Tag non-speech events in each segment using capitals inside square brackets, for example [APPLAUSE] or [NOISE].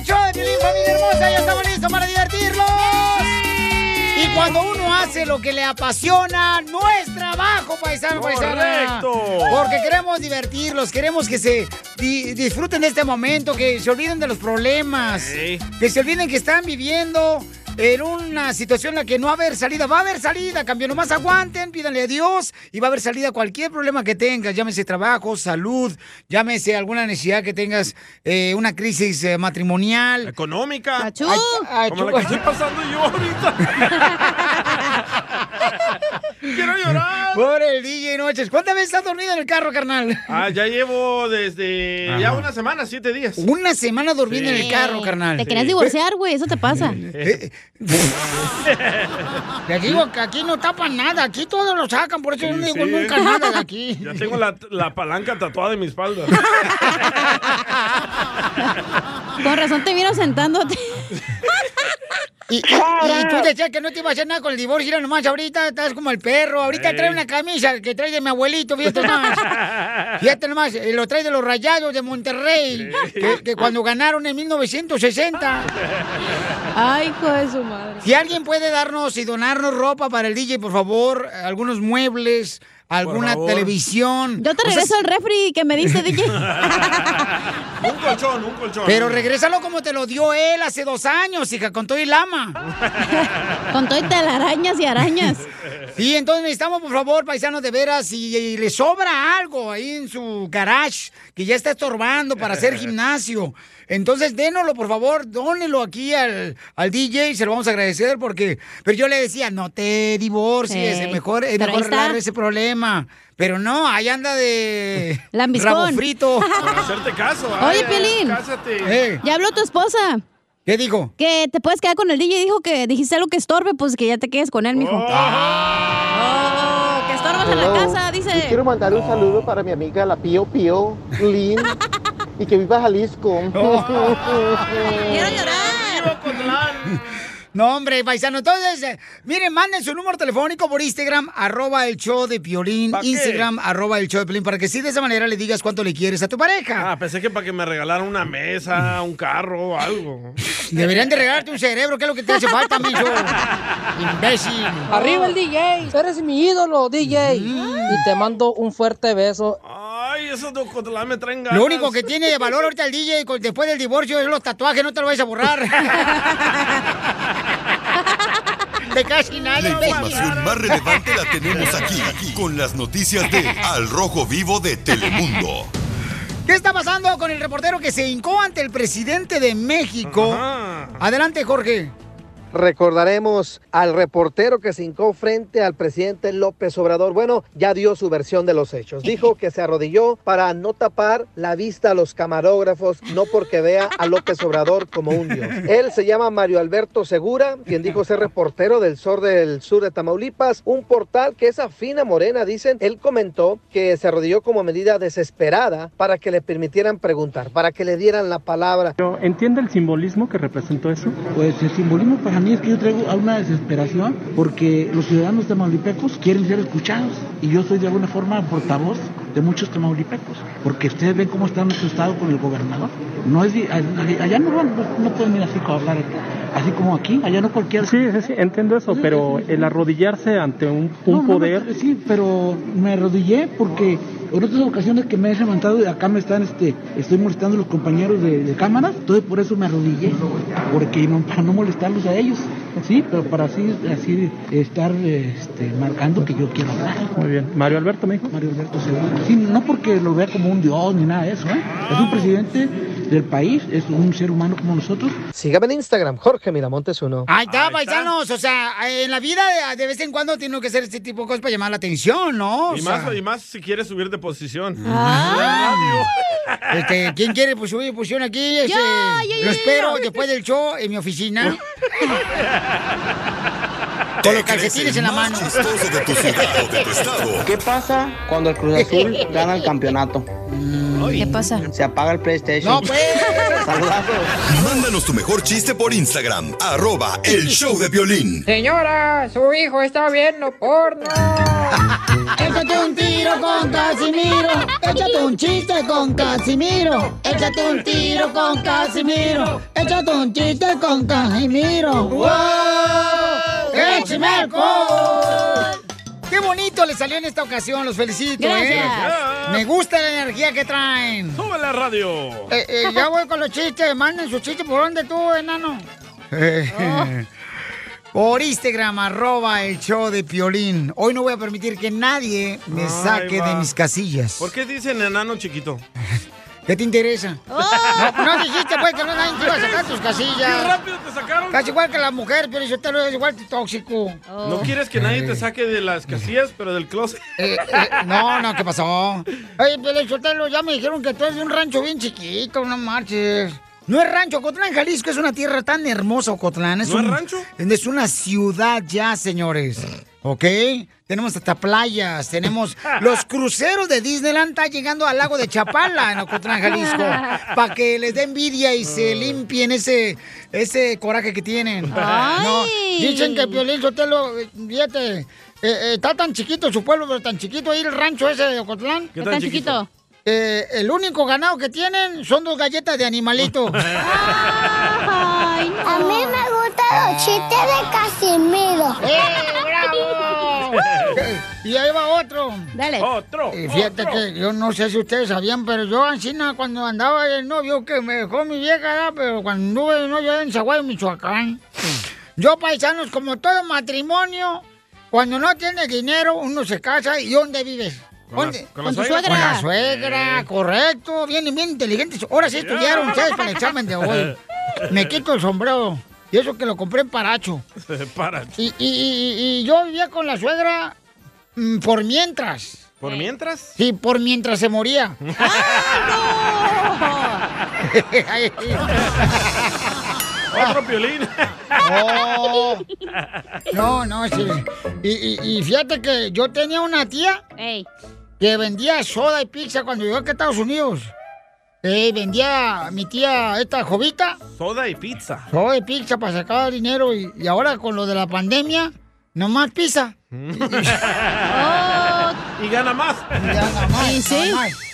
Al show de Piolín, familia hermosa. Ya estamos listos para divertirlos. Y cuando uno hace lo que le apasiona, no es trabajo, paisano, paisana. Correcto. Porque queremos divertirlos, queremos que se di- disfruten de este momento, que se olviden de los problemas, que se olviden que están viviendo en una situación en la que no va a haber salida. Va a haber salida, cambio. Nomás aguanten, pídanle a Dios y va a haber salida cualquier problema que tengas. Llámese trabajo, salud, llámese alguna necesidad que tengas, eh, una crisis eh, matrimonial. Económica. Achú. Ay, ay, Como la achú. que estoy pasando yo ahorita. [LAUGHS] Quiero llorar. Por el DJ Noches. ¿Cuántas veces has dormido en el carro, carnal? Ah, ya llevo desde ya Ajá. una semana, siete días. Una semana durmiendo Sí. en el carro, carnal. Te querías divorciar, güey, eso te pasa. Te digo que aquí no tapan nada, aquí todos lo sacan, por eso no digo Sí, nunca ¿eh? nada de aquí. Ya tengo la, la palanca tatuada en mi espalda. Con razón te vino sentándote. [LAUGHS] Y, y- y tú decías que no te iba a hacer nada con el divorcio, mira nomás, ahorita estás como el perro, ahorita Ey. trae una camisa que trae de mi abuelito, fíjate nomás. [LAUGHS] Fíjate nomás, eh, lo trae de los rayados de Monterrey, que, que cuando ganaron en 1960. Ay, hijo de su madre. Si alguien puede darnos y donarnos ropa para el DJ, por favor, algunos muebles, alguna televisión. Yo te O sea, regreso el refri que me diste, DJ. [LAUGHS] un colchón, un colchón. Pero regrésalo como te lo dio él hace dos años, hija, con todo y lama. [LAUGHS] Con todo y telarañas y arañas. Sí, entonces necesitamos, por favor, paisanos, de veras, si, y le sobra algo ahí en su garage que ya está estorbando para hacer gimnasio. Entonces, dénoslo, por favor, dónelo aquí al, al DJ, se lo vamos a agradecer porque... Pero yo le decía, no te divorcies, es mejor, es mejor arreglar ese problema. Pero no, ahí anda de... [LAUGHS] Lambiscón. Rabo frito. [LAUGHS] Por hacerte caso. Oye, ay, Piolín. Cásate. Eh, Ya habló tu esposa. ¿Qué dijo? Que te puedes quedar con el DJ. Dijo que dijiste algo que estorbe, pues que ya te quedes con él, mijo. Oh. Oh, que estorbas en la casa, Yo dice. quiero mandar un saludo para mi amiga la Pío Pío, Lynn, [LAUGHS] y que viva Jalisco. [LAUGHS] Quiero llorar. [LAUGHS] No, hombre, paisano. Entonces, eh, miren, manden su número telefónico por Instagram, arroba el show de Piolín. Instagram, arroba el show de Piolín, para que sí de esa manera le digas cuánto le quieres a tu pareja. Ah, pensé que para que me regalaran una mesa, [LAUGHS] un carro o algo. Deberían de regalarte un cerebro, que es lo que te hace falta, mijo. Imbécil. Arriba el DJ, eres mi ídolo, DJ. Mm. Y te mando un fuerte beso. Ay, esos de Ocotlán me traen ganas. Lo único que tiene de valor ahorita el DJ con- después del divorcio es los tatuajes, no te lo vayas a borrar. [LAUGHS] de casi nada. La información más relevante la tenemos aquí, aquí, con las noticias de Al Rojo Vivo de Telemundo. ¿Qué está pasando con el reportero que se hincó ante el presidente de México? Ajá. Adelante, Jorge. Recordaremos al reportero que se hincó frente al presidente López Obrador. Bueno, ya dio su versión de los hechos. Dijo que se arrodilló para no tapar la vista a los camarógrafos, no porque vea a López Obrador como un dios. Él se llama Mario Alberto Segura, quien dijo ser reportero del sur del sur de Tamaulipas, un portal que es afín a Morena, dicen. Él comentó que se arrodilló como medida desesperada para que le permitieran preguntar, para que le dieran la palabra. ¿entiende el simbolismo que representó eso? Pues el simbolismo para mí es que yo traigo a una desesperación porque los ciudadanos tamaulipecos quieren ser escuchados y yo soy de alguna forma portavoz de muchos tamaulipecos porque ustedes ven cómo está nuestro estado con el gobernador. No es allá no, no pueden ir así como hablar así como aquí, allá no cualquiera. Sí, sí, sí, entiendo eso, pero el arrodillarse ante un, un No, no, poder... no, sí, pero me arrodillé porque En otras ocasiones que me he levantado y acá me están, este, estoy molestando a los compañeros de, de cámara, entonces por eso me arrodillé, porque no, para no molestarlos a ellos, sí, pero para así, así estar este, marcando que yo quiero hablar. Muy bien. Mario Alberto, me dijo. Mario Alberto Segura. Sí, no porque lo vea como un dios ni nada de eso, ¿eh? Es un presidente del país, es un ser humano como nosotros. Sígame en Instagram, Jorge Miramontes uno. Ahí está, paisanos. O sea, en la vida de, de vez en cuando tiene que hacer este tipo de cosas para llamar la atención, ¿no? O Y sea, más, y más si quieres subir de posición. Ah. Este, ¿Quién quiere pues, subir posición aquí? Este, yo, lo yo, espero yo. después del show en mi oficina. [LAUGHS] [LAUGHS] Con los calcetines en la mano. De tu ciudad de tu estado. ¿Qué pasa cuando el Cruz Azul gana el campeonato? ¿Qué pasa? Se apaga el PlayStation. No, pues. [LAUGHS] Saludazos. Mándanos tu mejor chiste por Instagram, arroba el show de violín. Señora, su hijo está viendo porno. [LAUGHS] Échate un tiro con Casimiro. Échate un chiste con Casimiro. Échate un tiro con Casimiro. Échate un chiste con Casimiro. ¡Wow! ¡Échame alcohol! ¡Qué bonito le salió en esta ocasión! Los felicito, ¿eh? Gracias. Me gusta la energía que traen. Sube la radio. Eh, eh, ya voy con los chistes. Manden sus chistes. ¿Por dónde tú, enano? [LAUGHS] Por Instagram, arroba el show de Piolín. Hoy no voy a permitir que nadie me Ay, saque va. de mis casillas. ¿Por qué dicen enano chiquito? [LAUGHS] ¿Qué te interesa? [LAUGHS] No, no dijiste, pues, que no nadie te iba a sacar tus ¡Qué casillas. rápido te sacaron! Casi igual que la mujer, pero yo te lo es igual tóxico. No quieres que nadie te saque de las casillas, pero del closet. Eh, eh, no, no, ¿qué pasó? Oye, Piolín Sotelo, ya me dijeron que tú eres de un rancho bien chiquito, no marches. No es rancho, Ocotlán, Jalisco es una tierra tan hermosa, Ocotlán. ¿No es un- rancho? Es una ciudad ya, señores. ¿Ok? Tenemos hasta playas, tenemos los [LAUGHS] cruceros de Disneyland, está llegando al lago de Chapala, en Ocotlán, Jalisco, para que les dé envidia y se limpien ese, ese coraje que tienen. Ay. No, dicen que Piolín Sotelo, fíjate, eh, eh, está tan chiquito su pueblo, pero tan chiquito ahí el rancho ese de Ocotlán. ¿Qué ¿Qué tan tan chiquito? chiquito? Eh, el único ganado que tienen son dos galletas de animalito. [LAUGHS] Ay, no. A mí me gustan los chistes de Casimiro. ¡Eh, y ahí va otro. Dale. Otro. Y fíjate otro. que yo no sé si ustedes sabían, pero yo, Ancina, cuando andaba de novio, que me dejó mi vieja, ¿verdad? pero cuando anduve de novio en Zaguayo, Michoacán, yo, paisanos, como todo matrimonio, cuando no tiene dinero, uno se casa y ¿dónde vives? Con la- tu suegra. Con la suegra. suegra, correcto. Vienen bien inteligentes. Ahora sí estudiaron [LAUGHS] ustedes para el examen de hoy. Me quito el sombrero. Y eso que lo compré en Paracho. [LAUGHS] Para. Y, y- y- y yo vivía con la suegra mm, por mientras. ¿Por mientras? Sí, por mientras se moría. [LAUGHS] [LAUGHS] Otro piolín. No, no, no, sí. Y, y- y fíjate que yo tenía una tía Ey. que vendía soda y pizza cuando llegó aquí a Estados Unidos. Eh, vendía mi tía esta jovita, Soda y pizza. soda y pizza para sacar dinero y, y ahora con lo de la pandemia, nomás pizza. Oh, [LAUGHS] [LAUGHS] Y gana más. Ya nada más, [LAUGHS] Sí, sí.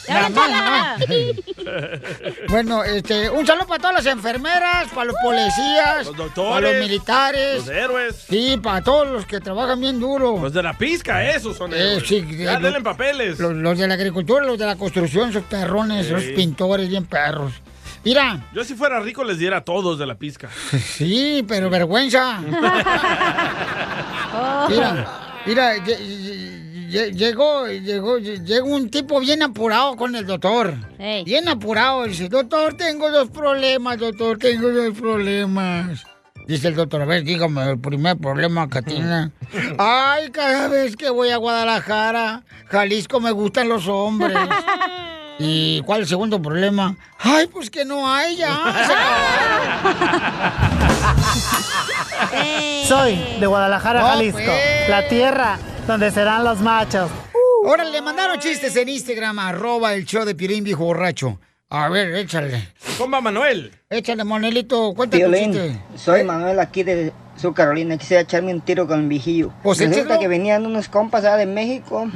nada más, nada más. [LAUGHS] Bueno, este, un saludo para todas las enfermeras, para los policías, Los doctores, para los militares. Los héroes. Sí, para todos los que trabajan bien duro. Los de la pizca, esos son Eh, héroes. sí, Ya eh, denle papeles. Los, los de la agricultura, los de la construcción, esos perrones, Sí. esos pintores bien perros. Mira, Yo si fuera rico les diera a todos de la pizca. [LAUGHS] sí, pero vergüenza. Oh. Mira, mira, llegó, llegó, llegó un tipo bien apurado con el doctor. Bien apurado. Dice, doctor, tengo dos problemas, doctor, tengo dos problemas. Dice el doctor, a ver, dígame el primer problema que tiene. Ay, cada vez que voy a Guadalajara, Jalisco, me gustan los hombres. [LAUGHS] ¿Y cuál es el segundo problema? Ay, pues que no hay ya. [LAUGHS] Soy de Guadalajara, No, Jalisco, pues. la tierra donde serán los machos. Ahora le mandaron chistes en Instagram, arroba el show de Pirín Viejo Borracho. A ver, échale. Comba Manuel. Échale, Monelito, cuéntame soy Manuel aquí de Sur Carolina. Quisiera echarme un tiro con el vigillo. Pues Resulta échalo. que venían unos compas allá de México,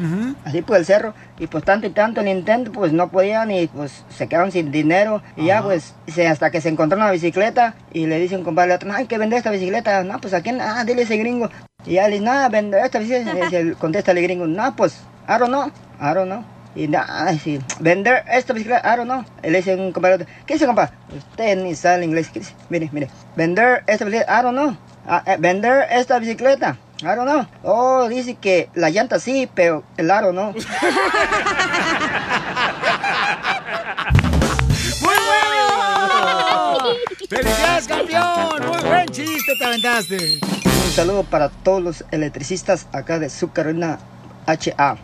así por el cerro, y pues tanto y tanto el intento, pues no podían y pues se quedaron sin dinero. Y ya pues se- hasta que se encontraron una bicicleta y le dice un compadre otro, no, hay que vender esta bicicleta. No, pues a quién, ah, dile a ese gringo. Y ya le dice, no, vender esta bicicleta. Y contesta el gringo, no, pues, I don't know, I don't know. Y nada, sí, vender esta bicicleta, I don't know. Le dice un compañero, ¿qué dice, compa? Usted ni sabe inglés, ¿qué dice? Mire, mire, vender esta bicicleta, I don't know. Ah, eh, vender esta bicicleta, I don't know. Oh, dice que la llanta sí, pero el aro no. [LAUGHS] ¡Muy bueno! ¡Felicidades, campeón! ¡Muy buen chiste te aventaste! Un saludo para todos los electricistas acá de su Carolina HA.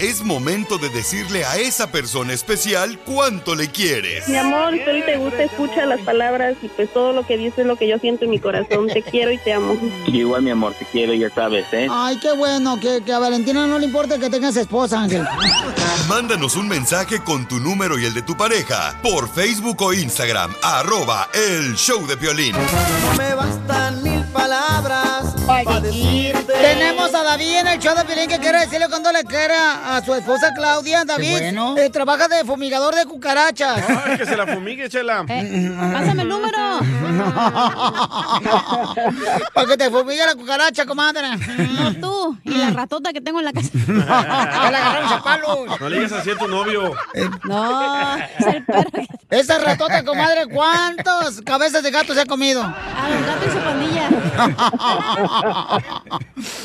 Es momento de decirle a esa persona especial cuánto le quieres. Mi amor, si hoy te gusta, escucha las palabras y pues todo lo que dices es lo que yo siento en mi corazón. Te quiero y te amo. [LAUGHS] Igual, mi amor, te quiero, ya sabes, ¿eh? Ay, qué bueno, que, que a Valentina no le importa que tengas esposa, Ángel. Mándanos un mensaje con tu número y el de tu pareja por Facebook o Instagram, arroba el show de Piolín. No me bastan mil palabras para decirte. A David en el show de Piolín que quiere decirle cuando le quiera a su esposa Claudia. David bueno. eh, trabaja de fumigador de cucarachas. Ay, que se la fumigue, chela. Pásame el número. [LAUGHS] Para que te fumigue la cucaracha, comadre. No tú. Y la ratota que tengo en la casa. [LAUGHS] Ya le agarraron a palos. No le digas así a tu novio. No, es el perro. Esa ratota, comadre, ¿cuántos cabezas de gato se ha comido? A los gatos y su pandilla.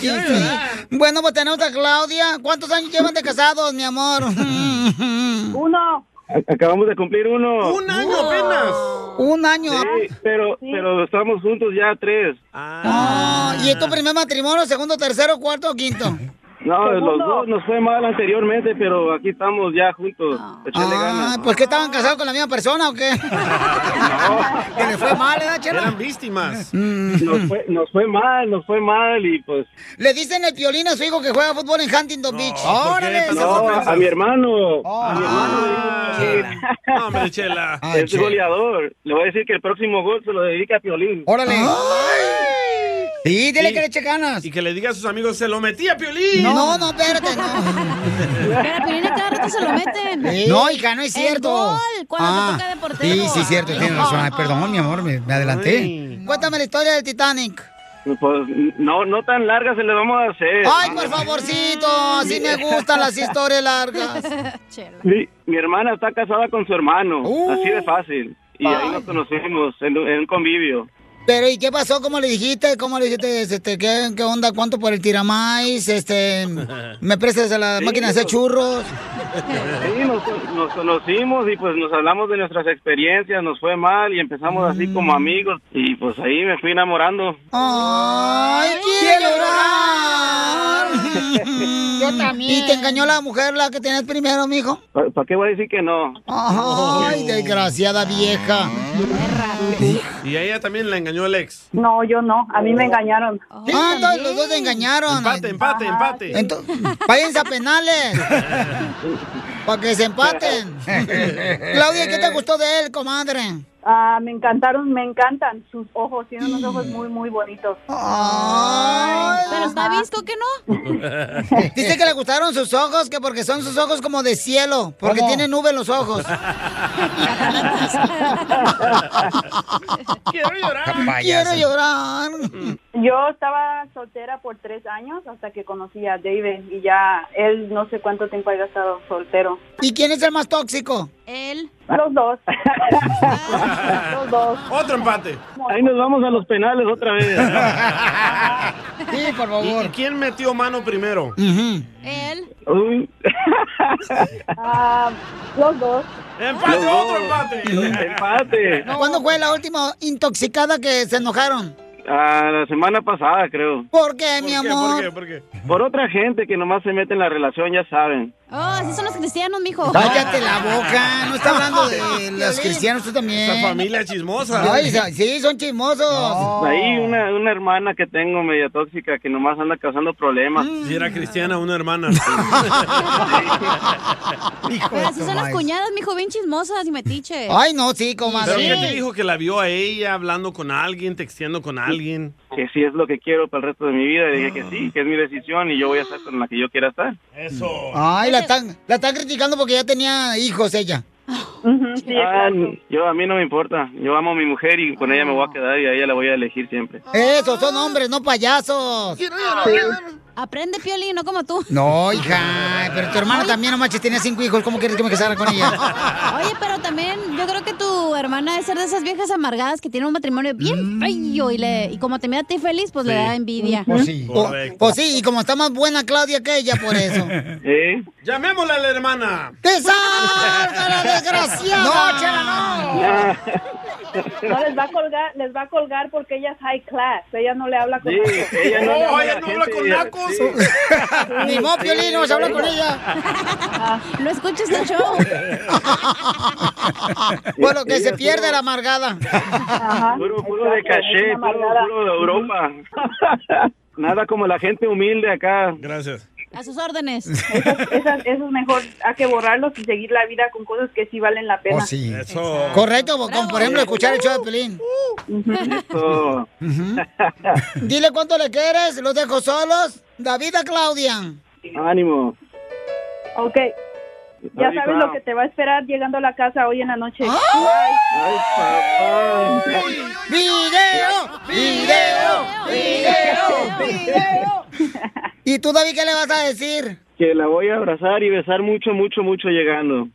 [LAUGHS] Bueno, pues tenemos a Claudia. ¿Cuántos años llevan de casados, mi amor? [LAUGHS] Uno. Acabamos de cumplir uno. ¡Un año apenas! Un año. Sí, pero, pero estamos juntos ya tres. Ah, ¿Y es tu primer matrimonio, segundo, tercero, cuarto o quinto? No, los dos nos fue mal anteriormente, pero aquí estamos ya juntos. Echarle Ah, ganas. pues que estaban casados con la misma persona o qué? [LAUGHS] que le fue mal, ¿eh, Chela? Eran víctimas. Nos fue, nos fue mal, nos fue mal y pues... Le dicen el violín a su hijo que juega fútbol en Huntington Beach. ¡Órale! No, fue- a mi hermano. A mi Ah. hermano. No, hombre, chela. Es goleador. Le voy a decir que el próximo gol se lo dedica a Piolín. ¡Órale! Sí, dile que le eche ganas. Y que le diga a sus amigos, se lo metí a Piolín. No, no, espérate, no. [LAUGHS] Pero a Piolín a cada rato se lo meten. No, hija, no es El cierto. gol, cuando Ah, te toca de portero. Sí, sí, cierto, tienes razón. Ay, perdón, mi amor, me, me adelanté. Cuéntame la historia del Titanic. Pues no, no tan larga se le vamos a hacer. Ay, por favorcito, así me gustan las historias largas. [LAUGHS] Mi, mi hermana está casada con su hermano, Uh. así de fácil. Y ahí nos conocimos en, en un convivio. Pero, ¿y qué pasó? ¿Cómo le dijiste? ¿Cómo le dijiste? Este, ¿qué, ¿Qué onda? ¿Cuánto por el tiramais? Este, [LAUGHS] ¿Me prestas a la Sí, máquina de hacer churros? Sí, nos, nos conocimos y pues nos hablamos de nuestras experiencias, nos fue mal y empezamos así como Mm. amigos y pues ahí me fui enamorando. ¡Ay, quiero llorar! Yo también. ¿Y te engañó la mujer, la que tenías primero, mijo? ¿Para qué voy a decir que no? ¡Ay, desgraciada vieja! Y a ella también la engañó el ex. No, yo no. A mí me engañaron. Ah, entonces los dos se engañaron. Empate, empate, empate. Entonces, váyanse a penales. [LAUGHS] Para que se empaten. [LAUGHS] Claudia, ¿qué te gustó de él, comadre? Ah, me encantaron, me encantan sus ojos. Tiene unos ojos muy, muy bonitos. Pero está visco que no. [LAUGHS] Dice que le gustaron sus ojos, que porque son sus ojos como de cielo, porque ¿Cómo? tiene nube en los ojos. [LAUGHS] [LAUGHS] Quiero llorar. Quiero llorar. Yo estaba soltera por tres años hasta que conocí a David y ya él no sé cuánto tiempo haya estado soltero. ¿Y quién es el más tóxico? Él. Los dos. [LAUGHS] Los dos. Otro empate. Ahí nos vamos a los penales otra vez. [LAUGHS] Sí, por ¿Y, y quién metió mano primero? Él. Uy. [LAUGHS] Ah, los dos. ¡Empate, Los otro dos. empate! Empate. ¿Cuándo fue la última intoxicada que se enojaron? Ah, la semana pasada, creo. ¿Por qué, mi ¿Por qué, amor? ¿Por qué? ¿Por qué? Por otra gente que nomás se mete en la relación, ya saben. Oh, así son los cristianos, mijo. Cállate la boca, no está hablando de [LAUGHS] los cristianos, tú también. Esa familia chismosa. Ay, sí, son chismosos. Ahí una, una hermana que tengo media tóxica que nomás anda causando problemas. Mm. Si era cristiana, una hermana. [LAUGHS] [LAUGHS] Pero así son las cuñadas, mijo, bien chismosas y metiches. Ay, no, sí, comadre. Pero ¿qué te dijo que la vio a ella hablando con alguien, texteando con alguien? Que sí es lo que quiero para el resto de mi vida. Y dije que sí, que es mi decisión y yo voy a estar con la que yo quiera estar. Eso. Ay, la están, la están criticando porque ya tenía hijos ella. [LAUGHS] Ah, yo a mí no me importa. Yo amo a mi mujer y con ella me voy a quedar y a ella la voy a elegir siempre. Esos son hombres, no payasos. Aprende, Piolín, no como tú. No, hija, pero tu hermana también, no manches, tenía cinco hijos. ¿Cómo quieres que me casara con ella? [LAUGHS] Oye, pero también yo creo que tu hermana debe ser de esas viejas amargadas que tienen un matrimonio bien feo y, le, y como te mira a ti feliz, pues le da envidia. Pues sí. O- pues sí, y como está más buena Claudia que ella, por eso. [LAUGHS] Llamémosle a la hermana. ¡Te salga la desgraciada! No, chela, no. [LAUGHS] No les va a colgar, les va a colgar porque ella es high class. Ella no le habla con Sí, nacos. ella no habla ella la no habla con nacos. sí. Ni modo, Piolín, no vas a hablar con ella. No escuches el show. [LAUGHS] Bueno, que se pierde la amargada. Puro, puro de caché, puro, puro de Europa. Nada como la gente humilde acá. Gracias. A sus órdenes. [LAUGHS] Esas, esas- eso es mejor, hay que borrarlos y seguir la vida con cosas que sí valen la pena. Oh, sí. Correcto, como por ejemplo escuchar el show de Pelín. Eso. Dile cuánto le quieres, los dejo solos. David a Claudia. Ánimo. Ok. Ya sabes lo que te va a esperar llegando a la casa hoy en la noche. Ay, papá. ¡Video! ¡Video! ¡Video! ¡Video! [LAUGHS] ¿Y tú, David, qué le vas a decir? Que la voy a abrazar y besar mucho, mucho, mucho llegando.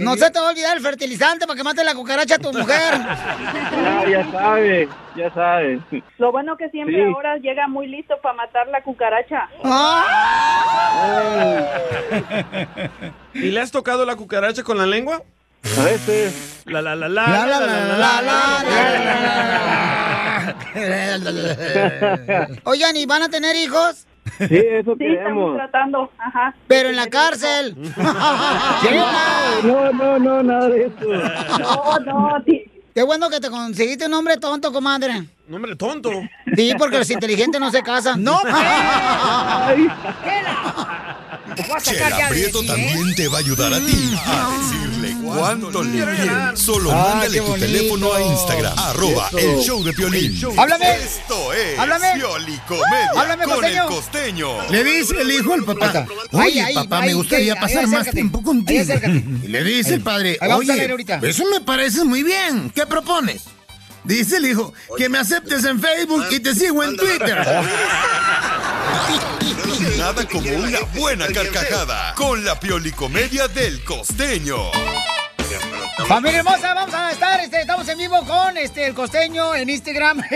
No se te va a olvidar el fertilizante para que mate la cucaracha a tu mujer. Ya, ya sabe, ya sabe. Lo bueno que siempre Sí. ahora llega muy listo para matar la cucaracha. ¿Y le has tocado la cucaracha con la lengua? A veces. La la la la La, la, la la, la, la, Oigan, ¿y van a tener hijos? Sí, eso Sí, estamos tratando. Ajá. Pero en la cárcel. [LAUGHS] No, no, no, nada de eso. [LAUGHS] No, no, Qué bueno que te conseguiste un hombre tonto, comadre. Un hombre tonto. Sí, porque los inteligentes no se casan. ¡No! [LAUGHS] Chela Prieto también te va a ayudar a ti a decirle cuánto le quieres. Solo Ah, mándale tu teléfono a Instagram, arroba Eso. el show de Piolín. Háblame. Esto es Háblame. Piolicomedia Háblame, con el costeño. Le dice el hijo al papá, oye Ahí, ahí, papá, ahí, me gustaría ahí, pasar ahí, más tiempo contigo. Y le dice el padre, oye, eso me parece muy bien, ¿qué propones? Dice el hijo, que me aceptes en Facebook y te sigo en Twitter. [LAUGHS] Nada como una buena carcajada con la Piolicomedia del costeño. Familia hermosa, vamos a estar, este, estamos en vivo con este el costeño en Instagram. [LAUGHS]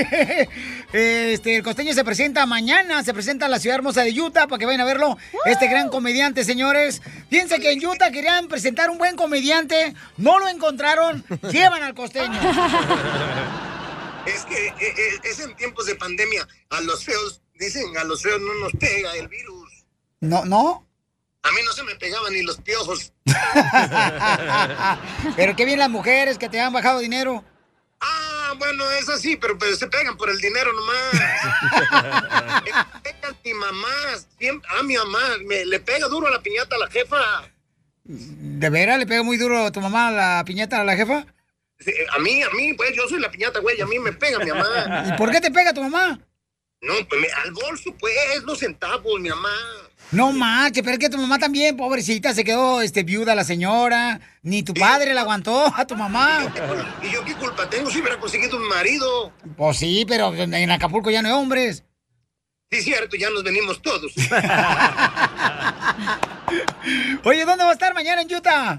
Este, el costeño se presenta mañana, se presenta en la ciudad hermosa de Utah para que vayan a verlo. Este gran comediante, señores. Fíjense que en Utah querían presentar un buen comediante, no lo encontraron, [LAUGHS] llevan al costeño. [LAUGHS] Es que eh, eh, es en tiempos de pandemia. A los feos, dicen, a los feos no nos pega el virus. No, no. A mí no se me pegaban ni los piojos. [LAUGHS] Pero qué bien las mujeres que te han bajado dinero. Ah, bueno, es así, pero, pero se pegan por el dinero nomás. [LAUGHS] Me pegan mi mamá, siempre, a mi mamá, me, le pega duro a la piñata a la jefa. ¿De veras le pega muy duro a tu mamá la piñata a la jefa? Sí, A mí, a mí, pues yo soy la piñata, güey, a mí me pega mi mamá. ¿Y por qué te pega tu mamá? No, pues me- al bolso, pues, los centavos, mi mamá. No manches, pero es que tu mamá también, pobrecita, se quedó este, viuda la señora. Ni tu padre la aguantó a tu mamá. ¿Y yo qué culpa tengo si hubiera conseguido un marido? Pues sí, pero en Acapulco ya no hay hombres. Sí, cierto, ya nos venimos todos. [LAUGHS] Oye, ¿dónde va a estar mañana en Utah?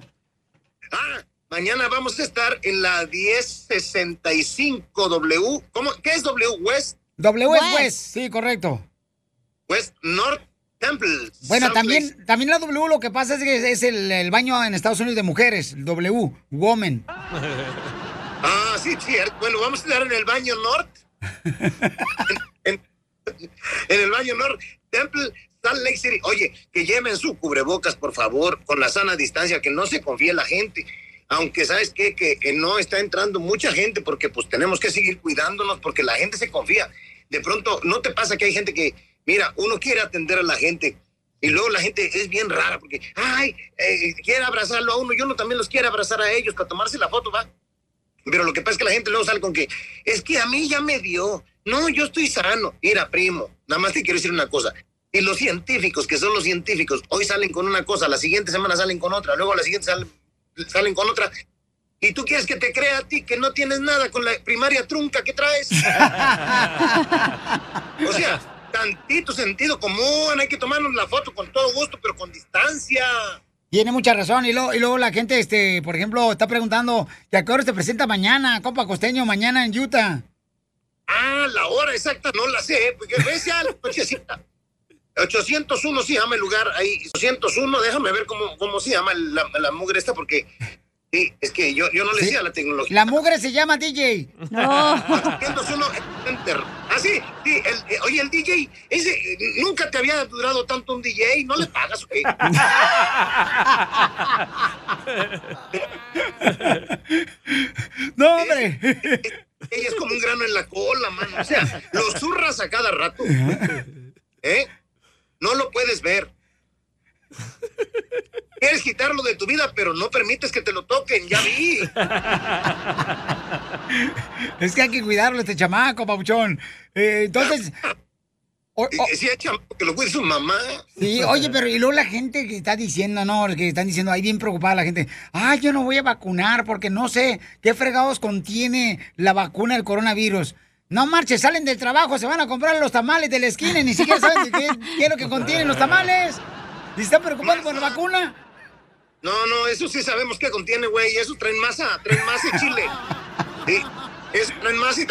Ah, mañana vamos a estar en la 1065 W. ¿Cómo? ¿Qué es W? West. W es West. West, sí, correcto. West North Temple. Bueno, también, también la W lo que pasa es que es el, el baño en Estados Unidos de mujeres, el W, woman. [LAUGHS] Ah, sí, cierto. Bueno, vamos a estar en el baño North. [LAUGHS] en, en- en el baño North Temple, Salt Lake City. Oye, que lleven su cubrebocas, por favor, con la sana distancia, que no se confíe la gente. Aunque, ¿sabes qué? Que, que no está entrando mucha gente porque pues tenemos que seguir cuidándonos porque la gente se confía. De pronto, ¿no te pasa que hay gente que, mira, uno quiere atender a la gente y luego la gente es bien rara porque, ay, eh, quiere abrazarlo a uno y uno también los quiere abrazar a ellos para tomarse la foto, va? Pero lo que pasa es que la gente luego sale con que, es que a mí ya me dio. No, yo estoy sano. Mira, primo, nada más te quiero decir una cosa. Y los científicos, que son los científicos, hoy salen con una cosa, la siguiente semana salen con otra, luego la siguiente sal- salen con otra. Y tú quieres que te crea a ti que no tienes nada con la primaria trunca que traes. [LAUGHS] o sea, tantito sentido común, hay que tomarnos la foto con todo gusto, pero con distancia. Tiene mucha razón. Y luego, y luego la gente, este, por ejemplo, está preguntando, ¿y a qué hora se presenta mañana, compa costeño, mañana en Utah? Ah, la hora exacta no la sé, porque ves ya la nochecita. 801 sí llama el lugar ahí. 801, déjame ver cómo, cómo se llama la, la mugre esta, porque sí, es que yo, yo no le Sí. decía la tecnología. La mugre se llama DJ. No. [LAUGHS] 801 Enter. Ah, sí, sí, el- eh, oye, el DJ, ese, eh, nunca te había durado tanto un DJ, ¿no le pagas qué? No, [LAUGHS] hombre. Ella es como un grano en la cola, mano. O sea, lo zurras a cada rato. ¿Eh? No lo puedes ver. [LAUGHS] Quieres quitarlo de tu vida, pero no permites que te lo toquen, ya vi. Es que hay que cuidarlo, este chamaco, papuchón. Eh, entonces, Sí, hay chamaco que lo cuide su mamá. sí, oye, pero y luego la gente que está diciendo, no, que están diciendo, ahí bien preocupada la gente, ay, yo no voy a vacunar porque no sé qué fregados contiene la vacuna del coronavirus. No marches, salen del trabajo, se van a comprar los tamales de la esquina y ni siquiera saben de qué, qué es lo que contienen los tamales. ¿Y están preocupando por la vacuna? No, no, eso sí sabemos que contiene, güey. Eso traen masa, traen masa y chile. [LAUGHS] Sí, eso traen masa y...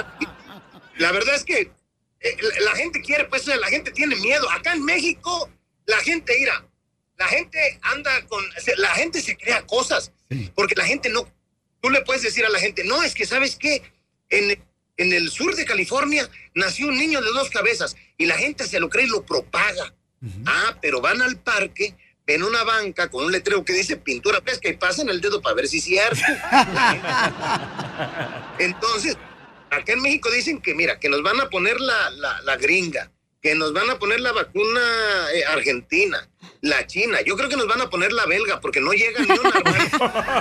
La verdad es que eh, la, gente quiere, pues la gente tiene miedo. Acá en México, la gente ira. La gente anda con... La gente se crea cosas. Porque la gente no... Tú le puedes decir a la gente, no, es que, ¿sabes qué? En, en el sur de California nació un niño de dos cabezas y la gente se lo cree y lo propaga. Ah, pero van al parque, ven una banca con un letrero que dice pintura pesca y pasan el dedo para ver si es cierto. [LAUGHS] Entonces, acá en México dicen que, mira, que nos van a poner la, la, la gringa, que nos van a poner la vacuna eh, argentina, la china. Yo creo que nos van a poner la belga porque no llega ni una.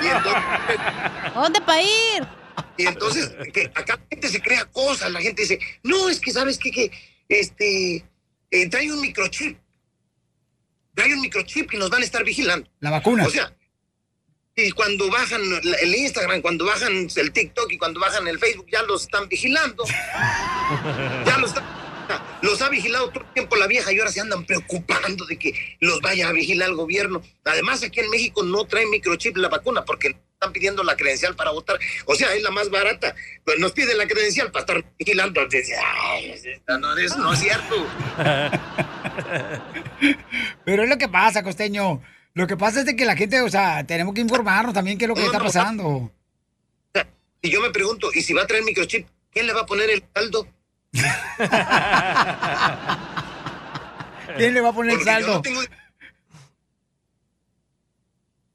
y entonces, ¿Dónde para ir? y entonces, que acá la gente se crea cosas, la gente dice, no, es que sabes qué? que este, eh, trae un microchip, trae un microchip y nos van a estar vigilando. La vacuna. O sea, y cuando bajan el Instagram, cuando bajan el TikTok y cuando bajan el Facebook, ya los están vigilando. [LAUGHS] ya los están- los ha vigilado todo el tiempo la vieja y ahora se andan preocupando de que los vaya a vigilar el gobierno. Además, aquí en México no trae microchip la vacuna porque están pidiendo la credencial para votar. O sea, es la más barata. Pues nos piden la credencial para estar vigilando. Entonces, ay, no, es cierto. [LAUGHS] Pero es lo que pasa, costeño. Lo que pasa es de que la gente, o sea, tenemos que informarnos también qué es lo que No, está no, pasando. Y yo me pregunto, ¿y si va a traer microchip, quién le va a poner el saldo? [LAUGHS] ¿Quién le va a poner el yo saldo? no tengo-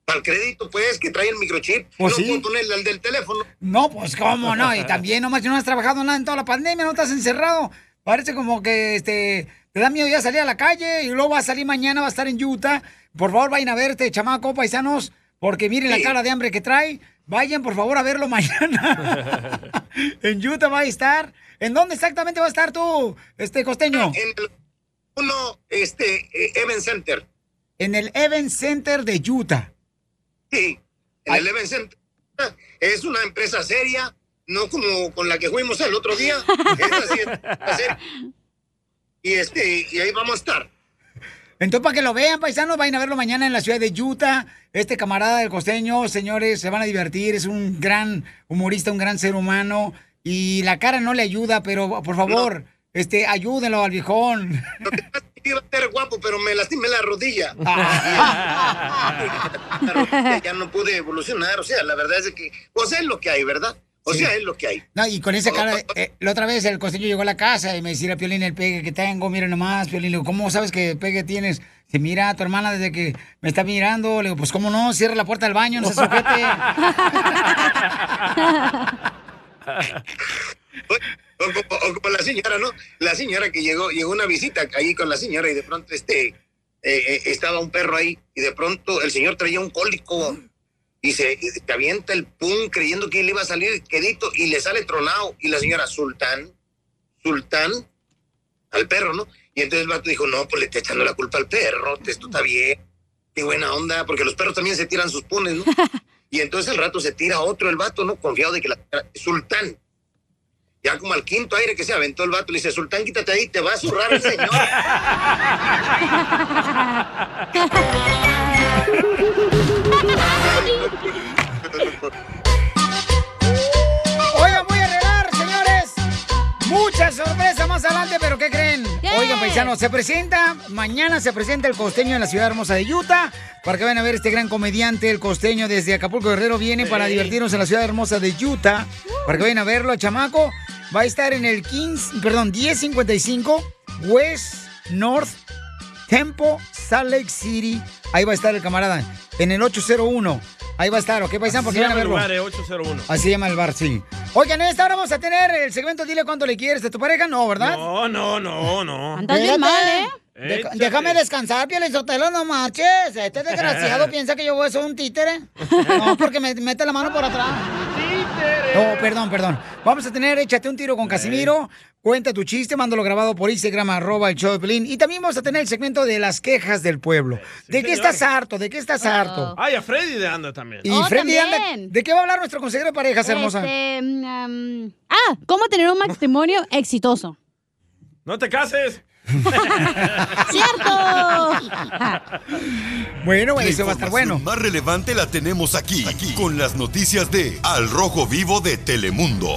Al crédito, pues, que trae el microchip. Pues no sí. al del teléfono. No, pues cómo no. Y también nomás no has trabajado nada en toda la pandemia, no estás encerrado. Parece como que este te da miedo ya salir a la calle y luego va a salir mañana, va a estar en Utah. Por favor, vayan a verte, chamaco, paisanos, porque miren la cara de hambre que trae. Vayan, por favor, a verlo [LAUGHS] mañana. en Utah va a estar. ¿En dónde exactamente va a estar tú, este costeño? En el uno, este, eh, Event Center. En el Event Center de Utah. Sí, el Event Center. Es una empresa seria, no como con la que fuimos el otro día. [LAUGHS] Sí es. Y este, y ahí vamos a estar. Entonces, para que lo vean, paisanos, vayan a verlo mañana en la ciudad de Utah. Este camarada del costeño, señores, se van a divertir. Es un gran humorista, un gran ser humano. Y la cara no le ayuda, pero por favor, este, ayúdenlo al viejón. Iba a ser guapo, pero me lastimé la rodilla. [LAUGHS] La rodilla ya no pude evolucionar. O sea, la verdad es que, pues es lo que hay, ¿verdad? O Sí. sea, es lo que hay. No, y con esa cara, eh, la otra vez el costeño llegó a la casa y me decía, Piolín, el pegue que tengo, mira nomás, Piolín, le digo, ¿cómo sabes que pegue tienes? Dice, mira, tu hermana desde que me está mirando, le digo, pues cómo no, cierra la puerta del baño, no se sujete. [LAUGHS] [LAUGHS] O, como- o como la señora, ¿no? La señora que llegó, llegó una visita ahí con la señora y de pronto este, eh, eh, estaba un perro ahí y de pronto el señor traía un cólico y se, y se avienta el pum creyendo que le iba a salir quedito y le sale tronado y la señora Sultán, Sultán, al perro, ¿no? Y entonces el vato dijo, no, pues le está echando la culpa al perro, esto está bien, qué buena onda, porque los perros también se tiran sus punes, ¿no? [LAUGHS] Y entonces al rato se tira otro el vato, ¿no? Confiado de que la Sultán. Ya como al quinto aire que se aventó el vato, le dice, Sultán, quítate ahí, te va a zurrar el señor. Oigan, voy a arreglar, señores. Muchas sorpresas más adelante, pero ¿qué creen? Oigan, paisanos, se presenta, mañana se presenta el costeño en la ciudad hermosa de Utah. Para que vayan a ver este gran comediante, el costeño desde Acapulco Guerrero, viene para divertirnos en la ciudad hermosa de Utah. Para que vayan a verlo, chamaco. Va a estar en el 15, perdón, 1055 West North Tempo, Salt Lake City. Ahí va a estar el camarada. En el 801. Ahí va a estar, ¿ok, paisanos? Porque van a verlo. lugar, eh, 801. Así se llama el bar, sí. Oigan, esta hora vamos a tener el segmento Dile cuánto le quieres de tu pareja, ¿no, verdad? No, no, no, no. Espérate. Deja- Échate. déjame descansar, Piel Sotelo, no marches. Este desgraciado [LAUGHS] piensa que yo voy a ser un títere. [LAUGHS] No, porque me mete la mano por atrás. Oh, perdón, perdón. Vamos a tener Échate un tiro con Casimiro. Cuenta tu chiste, mándalo grabado por Instagram, arroba el show de Pelín. Y también vamos a tener el segmento de las quejas del pueblo. ¿De qué señor. estás harto? ¿De qué estás harto? Ay, a Freddy de anda también. Y Freddy anda- ¿de qué va a hablar nuestro consejero de parejas, hermosa? Este, mm, um, ah, ¿cómo tener un matrimonio [LAUGHS] exitoso? No te cases. [LAUGHS] ¡Cierto! [LAUGHS] Bueno, eso va a estar bueno. más relevante la tenemos aquí, aquí, con las noticias de Al Rojo Vivo de Telemundo.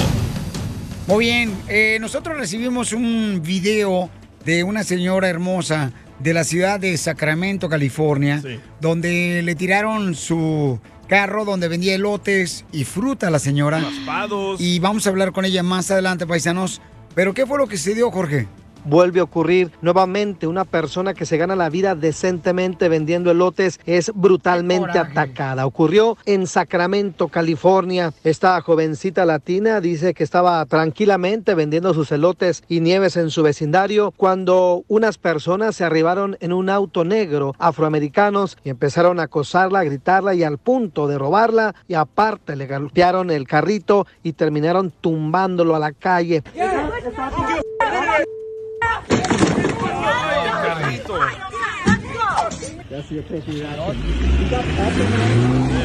Muy bien, eh, nosotros recibimos un video de una señora hermosa de la ciudad de Sacramento, California, donde le tiraron su carro donde vendía elotes y fruta a la señora. Raspados. Y vamos a hablar con ella más adelante, paisanos. Pero ¿qué fue lo que se dio, Jorge? Vuelve a ocurrir nuevamente una persona que se gana la vida decentemente vendiendo elotes es brutalmente atacada. Ocurrió en Sacramento, California. Esta jovencita latina dice que estaba tranquilamente vendiendo sus elotes y nieves en su vecindario cuando unas personas se arribaron en un auto negro afroamericanos y empezaron a acosarla, a gritarla y al punto de robarla y aparte le golpearon el carrito y terminaron tumbándolo a la calle. Carlito.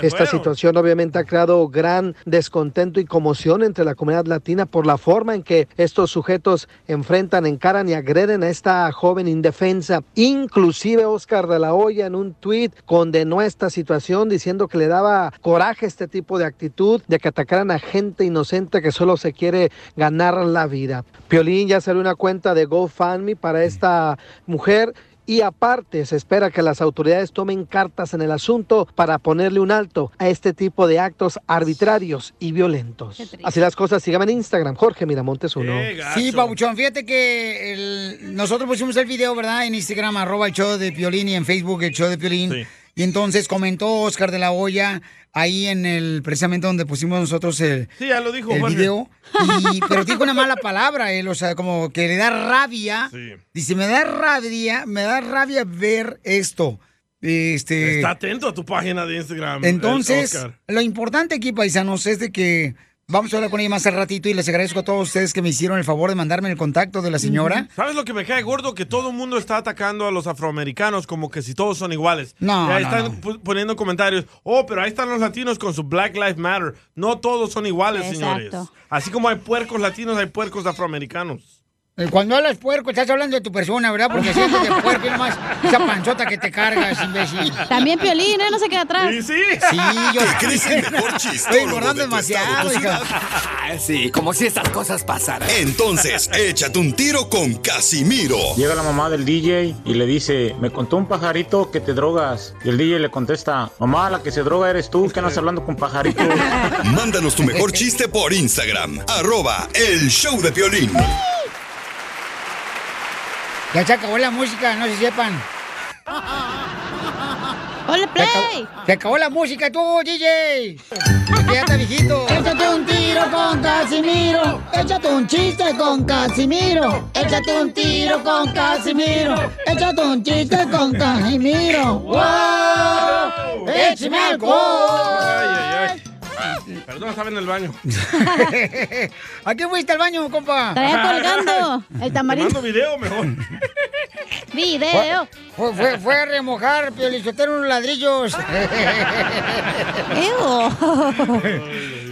Esta situación obviamente ha creado gran descontento y conmoción entre la comunidad latina por la forma en que estos sujetos enfrentan, encaran y agreden a esta joven indefensa. Inclusive Oscar de la Hoya en un tuit condenó esta situación diciendo que le daba coraje este tipo de actitud de que atacaran a gente inocente que solo se quiere ganar la vida. Piolín ya salió una cuenta de GoFundMe para esta mujer y aparte, se espera que las autoridades tomen cartas en el asunto para ponerle un alto a este tipo de actos arbitrarios y violentos. Así las cosas, síganme en Instagram, Jorge Miramontes uno. Sí, Pabuchón, fíjate que el- nosotros pusimos el video, ¿verdad? En Instagram, arroba el show de Piolín y en Facebook el show de Piolín. Y entonces comentó Oscar de la Hoya ahí en el, precisamente donde pusimos nosotros el, Sí, ya lo dijo el Jorge. video. Y- pero dijo una mala palabra, él, o sea, como que le da rabia. Dice, me da rabia, me da rabia ver esto. Este, Está atento a tu página de Instagram. entonces, lo importante aquí, paisanos, es de que vamos a hablar con ella más al ratito y les agradezco a todos ustedes que me hicieron el favor de mandarme el contacto de la señora. ¿Sabes lo que me cae gordo? Que todo el mundo está atacando a los afroamericanos como que si todos son iguales. No, Y ahí no, están no. poniendo comentarios. Oh, pero ahí están los latinos con su Black Lives Matter. No todos son iguales, señores. Exacto. Así como hay puercos latinos, hay puercos afroamericanos. Eh, Cuando hablas puerco, estás hablando de tu persona, ¿verdad? Porque si hablas de [LAUGHS] puerco y nomás esa panzota que te cargas, imbécil. También Piolín, ¿eh? No se queda atrás. Sí, sí. Sí, yo ¿Qué crees el mejor [LAUGHS] Estoy chistólogo engordando de demasiado, hija. ciudad? [LAUGHS] Sí, como si estas cosas pasaran. Entonces, échate un tiro con Casimiro. Llega la mamá del DJ y le dice, me contó un pajarito que te drogas. Y el DJ le contesta, mamá, la que se droga eres tú, que andas hablando con pajaritos. Mándanos tu mejor chiste por Instagram, arroba el show de Piolín. Ya se acabó la música, no se sepan. [LAUGHS] ¡Hola, Se acabó, se acabó la música tú, DJ. Ya está viejito. Échate un tiro con Casimiro. Échate un chiste con Casimiro. Échate un tiro con Casimiro. Échate un chiste con Casimiro. ¡Wow! ¡Échame alcohol! Ay, ay, ay. Perdón, estaba en el baño. [LAUGHS] ¿A qué fuiste al baño, compa? Traía colgando el Te tamarindo. mando video mejor. [LAUGHS] Video. Fue, fue, fue a remojar, Piolichotero, unos ladrillos. [LAUGHS]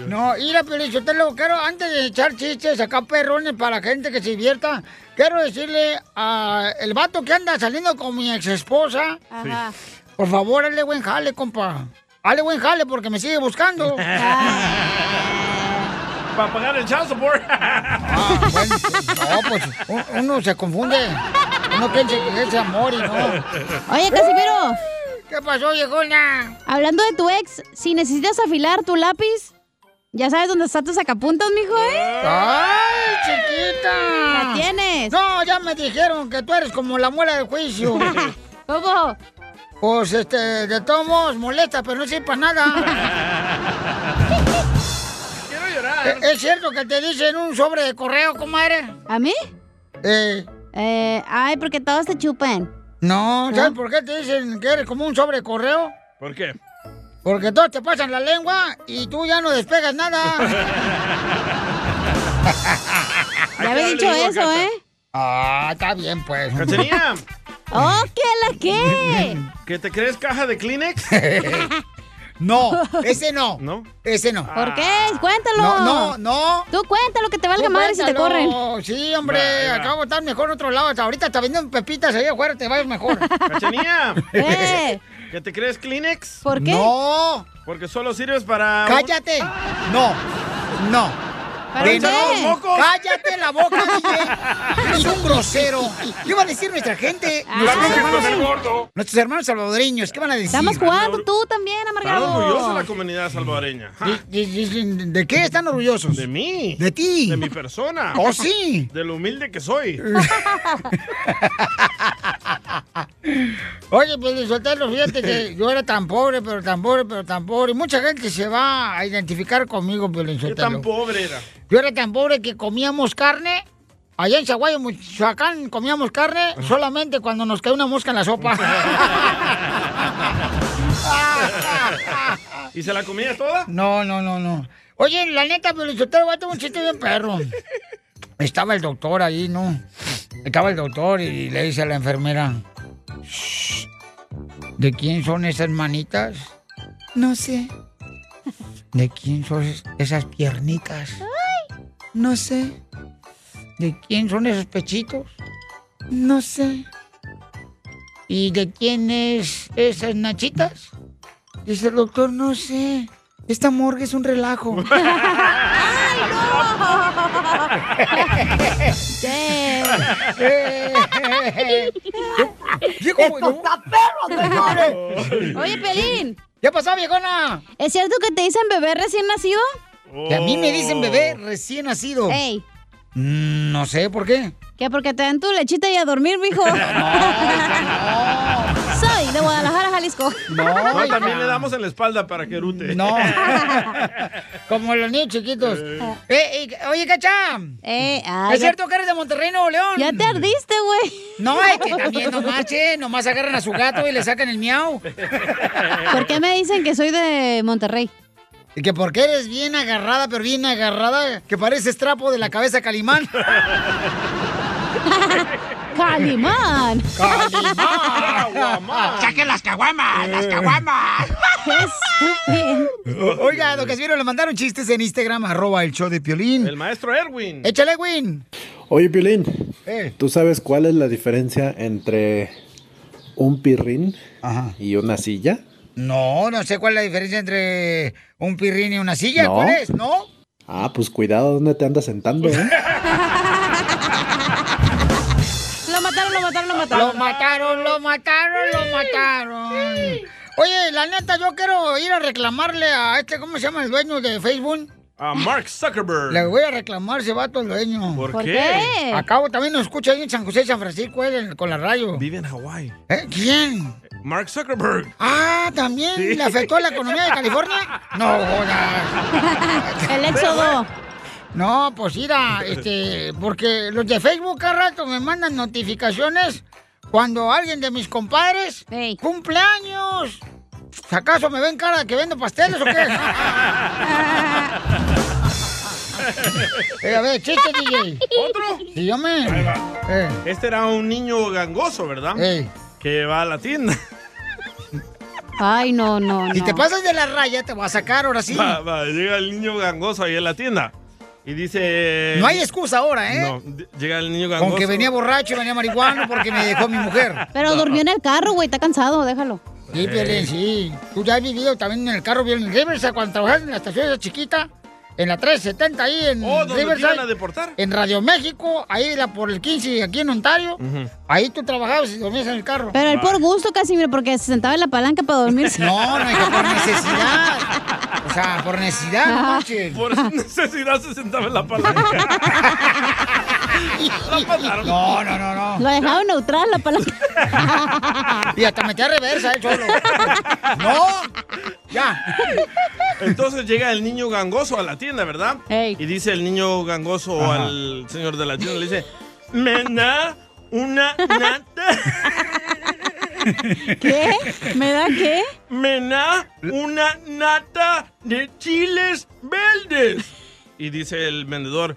No, mira, Pelichotelo, quiero, antes de echar chistes acá perrones para la gente que se divierta, quiero decirle a el vato que anda saliendo con mi ex esposa, Ajá. por favor, hazle buen jale, compa. Hazle buen jale porque me sigue buscando. [LAUGHS] Para pagar el child support. Ah, bueno, pues, no, pues un- uno se confunde. Uno piensa que es amor y no. Oye, Casimiro. ¿Qué pasó, viejona? Hablando de tu ex, si necesitas afilar tu lápiz, ya sabes dónde están tus sacapuntas, mijo, ¿eh? ¡Ay, chiquita! La tienes. No, ya me dijeron que tú eres como la muela del juicio. [LAUGHS] ¿Cómo? Pues, este, de todos modos, molesta, pero no sirve para nada. [LAUGHS] Quiero llorar. ¿Es es cierto que te dicen un sobre de correo, comadre? ¿A mí? Eh, Eh, ay, porque todos te chupan. no, ¿No? ¿sabes por qué te dicen que eres como un sobre de correo? ¿Por qué? Porque todos te pasan la lengua y tú ya no despegas nada. [LAUGHS] Ya había dicho eso, ¿eh? Ah, está bien, pues. ¡Oh, qué la qué! [LAUGHS] ¿Que te crees caja de Kleenex? [LAUGHS] No, ese no. ¿No? Ese no. ¿Por qué? Cuéntalo. No, no, no. Tú cuéntalo que te valga Tú madre si te corren. Sí, hombre, Va, va. acabo de estar mejor en otro lado. Hasta ahorita está vendiendo pepitas ahí afuera, te vayas mejor. [LAUGHS] ¡Cachanilla! ¿Qué? ¿Que te crees Kleenex? ¿Por qué? No, Porque solo sirves para... cállate. No, no. Mocos? cállate la boca, [LAUGHS] DJ. Eres un grosero. ¿Qué van a decir nuestra gente? Ah. Nuestros, el hermanos, gordo. nuestros hermanos salvadoreños, ¿qué van a decir? Estamos jugando tú también, Está amargado. orgullosa la comunidad salvadoreña. ¿De, de- de- de qué están orgullosos? De mí. De ti. De mi persona. ¿Oh, sí? De lo humilde que soy. [LAUGHS] Oye, pues Soltero, fíjate que yo era tan pobre, pero tan pobre, pero tan pobre. Y mucha gente se va a identificar conmigo, Piolín ¿Qué Sotelo. tan pobre era? Yo era tan pobre que comíamos carne. Allá en Zaguayo, Michoacán, comíamos carne solamente cuando nos cae una mosca en la sopa. [LAUGHS] ¿Y se la comía toda? No, no, no, no. Oye, la neta, Piolín Sotelo, voy a tomar un chiste bien perro. Estaba el doctor ahí, ¿no? Estaba el doctor y le dice a la enfermera, "Shh, ¿de quién son esas manitas? No sé. ¿De quién son es- esas piernitas? No sé. ¿De quién son esos pechitos? No sé. ¿Y de quién es esas nachitas? Dice el doctor, no sé. Esta morgue es un relajo. [LAUGHS] Viejo, ¡Esto está perro, señores! Oye, Pelín, ¿Qué pasó, viejona? ¿es cierto que te dicen bebé recién nacido? Que a mí me dicen bebé recién nacido. Ey, Mm, no sé por qué. que porque te dan tu lechita y a dormir, mijo. [LAUGHS] [LAUGHS] Soy de Guadalajara, Jalisco. No, No, también le damos en la espalda para que erute. No. [LAUGHS] Como los niños chiquitos. Eh, eh, oye, Cacha. Eh, ¿Es ya- cierto que eres de Monterrey, Nuevo León? Ya te ardiste, güey. No, es que también no marche, nomás agarran a su gato y le sacan el miau. ¿Por qué me dicen que soy de Monterrey? Y que porque eres bien agarrada, pero bien agarrada, que pareces trapo de la cabeza Calimán. [LAUGHS] ¡Calimán! ¡Calimán! ¡Saquen las caguamas! ¡Las caguamas! Oiga, don Casimiro, le mandaron chistes en Instagram, arroba el show de Piolín. El maestro Erwin. Échale, Win. Oye, Piolín, Eh. ¿tú sabes cuál es la diferencia entre un pirrín y una silla? No, no sé cuál es la diferencia entre un pirrín y una silla. No. ¿Cuál es? ¿No? Ah, pues cuidado dónde te andas sentando, ¿eh? [LAUGHS] Lo mataron, lo mataron, lo Lo mataron. mataron, lo mataron, lo mataron. Oye, la neta, yo quiero ir a reclamarle a este, ¿cómo se llama el dueño de Facebook? A Mark Zuckerberg. Le voy a reclamar ese vato al dueño. ¿Por, ¿Por qué? qué? Acabo también nos escucha ahí en San José, San Francisco, él en- con la radio. Vive en Hawái. ¿Eh? ¿Quién? Mark Zuckerberg. Ah, ¿también Sí. le afectó la economía de California? No, jodas. [LAUGHS] El éxodo. No, pues mira, este, porque los de Facebook cada rato me mandan notificaciones cuando alguien de mis compadres Ey. cumpleaños. ¿Acaso me ven cara de que vendo pasteles o qué? [LAUGHS] Eh, a ver, chiste, DJ. ¿Otro? Sí, yo me. Ahí va. Eh, Este era un niño gangoso, ¿verdad? Que va a la tienda. Ay, no, no, Si no. te pasas de la raya, te voy a sacar ahora sí. Va, va, llega el niño gangoso ahí en la tienda y dice... No hay excusa ahora, ¿eh? No, llega el niño gangoso. Con que venía borracho y venía marihuano porque me dejó mi mujer. Pero durmió en el carro, güey, está cansado, déjalo. Sí, Piolín, sí. Tú ya has vivido también en el carro bien en Riverside cuando trabajas en la estación esa chiquita. En la 370 ahí en Oh, ¿donde te Riverside. iban a deportar? En Radio México, ahí la, por el 15 aquí en Ontario. Ahí tú trabajabas y dormías en el carro. Pero él por gusto, Casimiro, porque se sentaba en la palanca para dormirse. No, no, hija, por necesidad. O sea, por necesidad, no manches. Por necesidad se sentaba en la palanca. [LAUGHS] No, no, no, no. Lo dejaba neutral la palanca. [LAUGHS] Y hasta metía reversa él solo. [LAUGHS] No, ya. Entonces llega el niño gangoso a la tienda, ¿verdad? Y dice el niño gangoso al señor de la tienda, le dice, ¿me da una nata? [LAUGHS] ¿Qué? ¿Me da qué? Me da una nata de chiles verdes. Y dice el vendedor,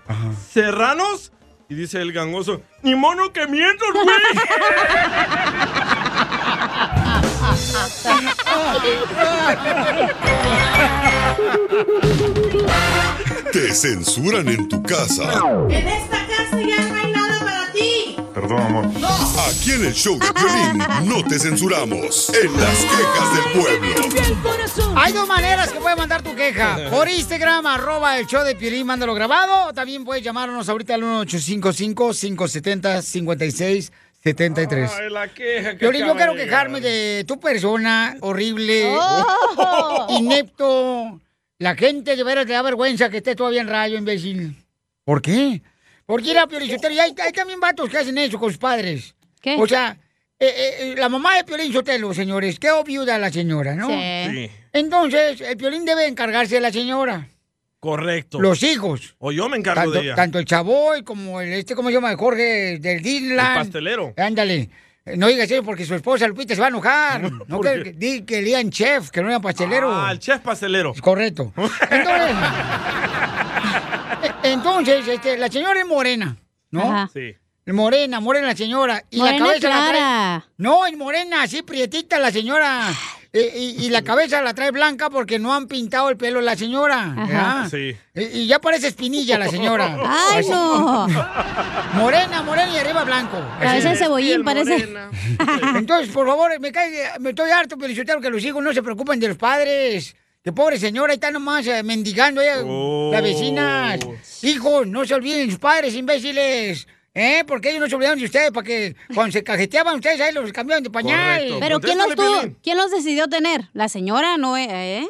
¿serranos? Y dice el gangoso, ni mono que mientos, [LAUGHS] [LAUGHS] Te censuran en tu casa. En esta casa ya no hay nada para ti. Perdón, amor. Aquí en el show de violín no te censuramos. En las quejas del pueblo. Hay dos maneras que puedes mandar tu queja. Por Instagram, arroba el show de Piolín, mándalo grabado. O también puedes llamarnos ahorita al 1855-570-5673. Ay, la queja que yo quiero quejarme de tu persona horrible, [LAUGHS] Oh. [LAUGHS] inepto. La gente de veras le da vergüenza que esté todavía en rayo, imbécil. ¿Por qué? Porque era Piolín Sotelo, y hay, hay también vatos que hacen eso con sus padres. ¿Qué? O sea, eh, eh, la mamá de Piolín Sotelo, señores, quedó viuda la señora, ¿no? Sí. Entonces, el Piolín debe encargarse de la señora. Correcto. Los hijos. O yo me encargo Tanto, de ella. tanto el chavoy como el, este, ¿cómo se llama? Jorge del Disneyland. El pastelero. Ándale. Eh, No digas eso porque su esposa Lupita se va a enojar. [LAUGHS] No ¿Por que, di que le digan chef, que no digan pastelero. Ah, el chef pastelero. Correcto. [LAUGHS] Entonces, [LAUGHS] entonces este, la señora es morena, ¿no? Ajá. Sí. Morena, morena la señora. Y Morena la cabeza la trae. No, es morena, así prietita la señora. Y, y la [LAUGHS] cabeza la trae blanca porque no han pintado el pelo la señora. Y, y ya parece espinilla la señora. [LAUGHS] Ay, Así. no. [LAUGHS] Morena, morena y arriba blanco. Cabeza de cebollín, parece. Entonces, por favor, me cae, me estoy harto, pero que los hijos no se preocupen de los padres. Que pobre señora, ahí está nomás eh, mendigando ella, Oh. las vecinas. Hijos, no se olviden de sus padres, imbéciles. ¿Eh? Porque ellos no se olvidaron de ustedes, para que cuando se cajeteaban ustedes ahí los cambiaban de pañal. Correcto. Pero ¿quién los, tuvo. ¿quién los decidió tener? ¿La señora no? ¿Eh?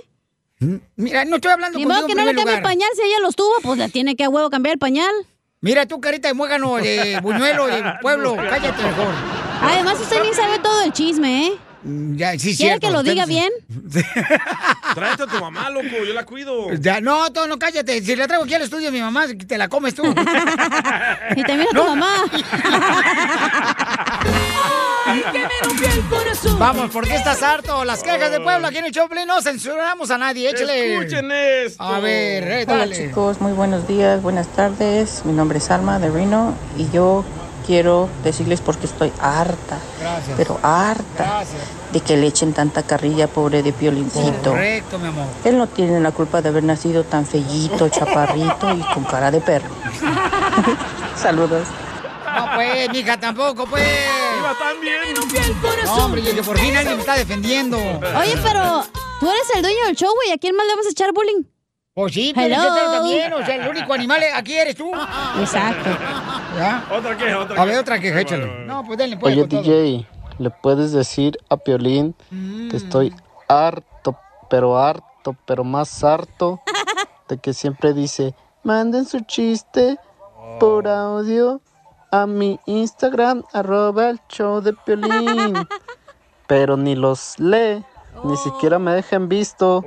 Mira, no estoy hablando Ni modo que no le cambie el pañal si ella los tuvo, pues la tiene que a huevo cambiar el pañal. Mira tú, carita de muégano, de buñuelo, de [LAUGHS] pueblo, cállate mejor. Además, usted ni sabe todo el chisme, ¿eh? Mm, Ya, sí, ¿Quiere cierto, que lo diga no- bien? [LAUGHS] Tráete a tu mamá, loco, yo la cuido. Ya, no, tú no cállate. Si la traigo aquí al estudio a mi mamá, te la comes tú. [LAUGHS] Y también a tu mamá. [LAUGHS] Vamos, ¿por qué estás harto? Las quejas de pueblo aquí en el Choplin no censuramos a nadie. Échale. Escuchen esto. A ver, eh, Hola dale. chicos, muy buenos días, buenas tardes. Mi nombre es Alma de Reno y yo quiero decirles porque estoy harta, Gracias. pero harta Gracias. de que le echen tanta carrilla pobre de Piolincito. Correcto, mi amor. Él no tiene la culpa de haber nacido tan fellito, [LAUGHS] chaparrito y con cara de perro. [LAUGHS] Saludos. No, pues, mija, tampoco, pues. Iba tan bien. No, hombre, yo, yo por fin alguien me está defendiendo. Oye, pero tú eres el dueño del show, güey. ¿A quién más le vamos a echar bullying? Pues sí, pero también. O sea, el único animal aquí eres tú. Exacto. ¿Ya? Otra queja, otra A ver, queja. otra que échale. No, pues denle, pues. Oye, todo. DJ, ¿le puedes decir a Piolín Mm. que estoy harto, pero harto, pero más harto de que siempre dice, manden su chiste por audio a mi Instagram, arroba el show de Piolín. [LAUGHS] Pero ni los lee, ni siquiera me dejan visto.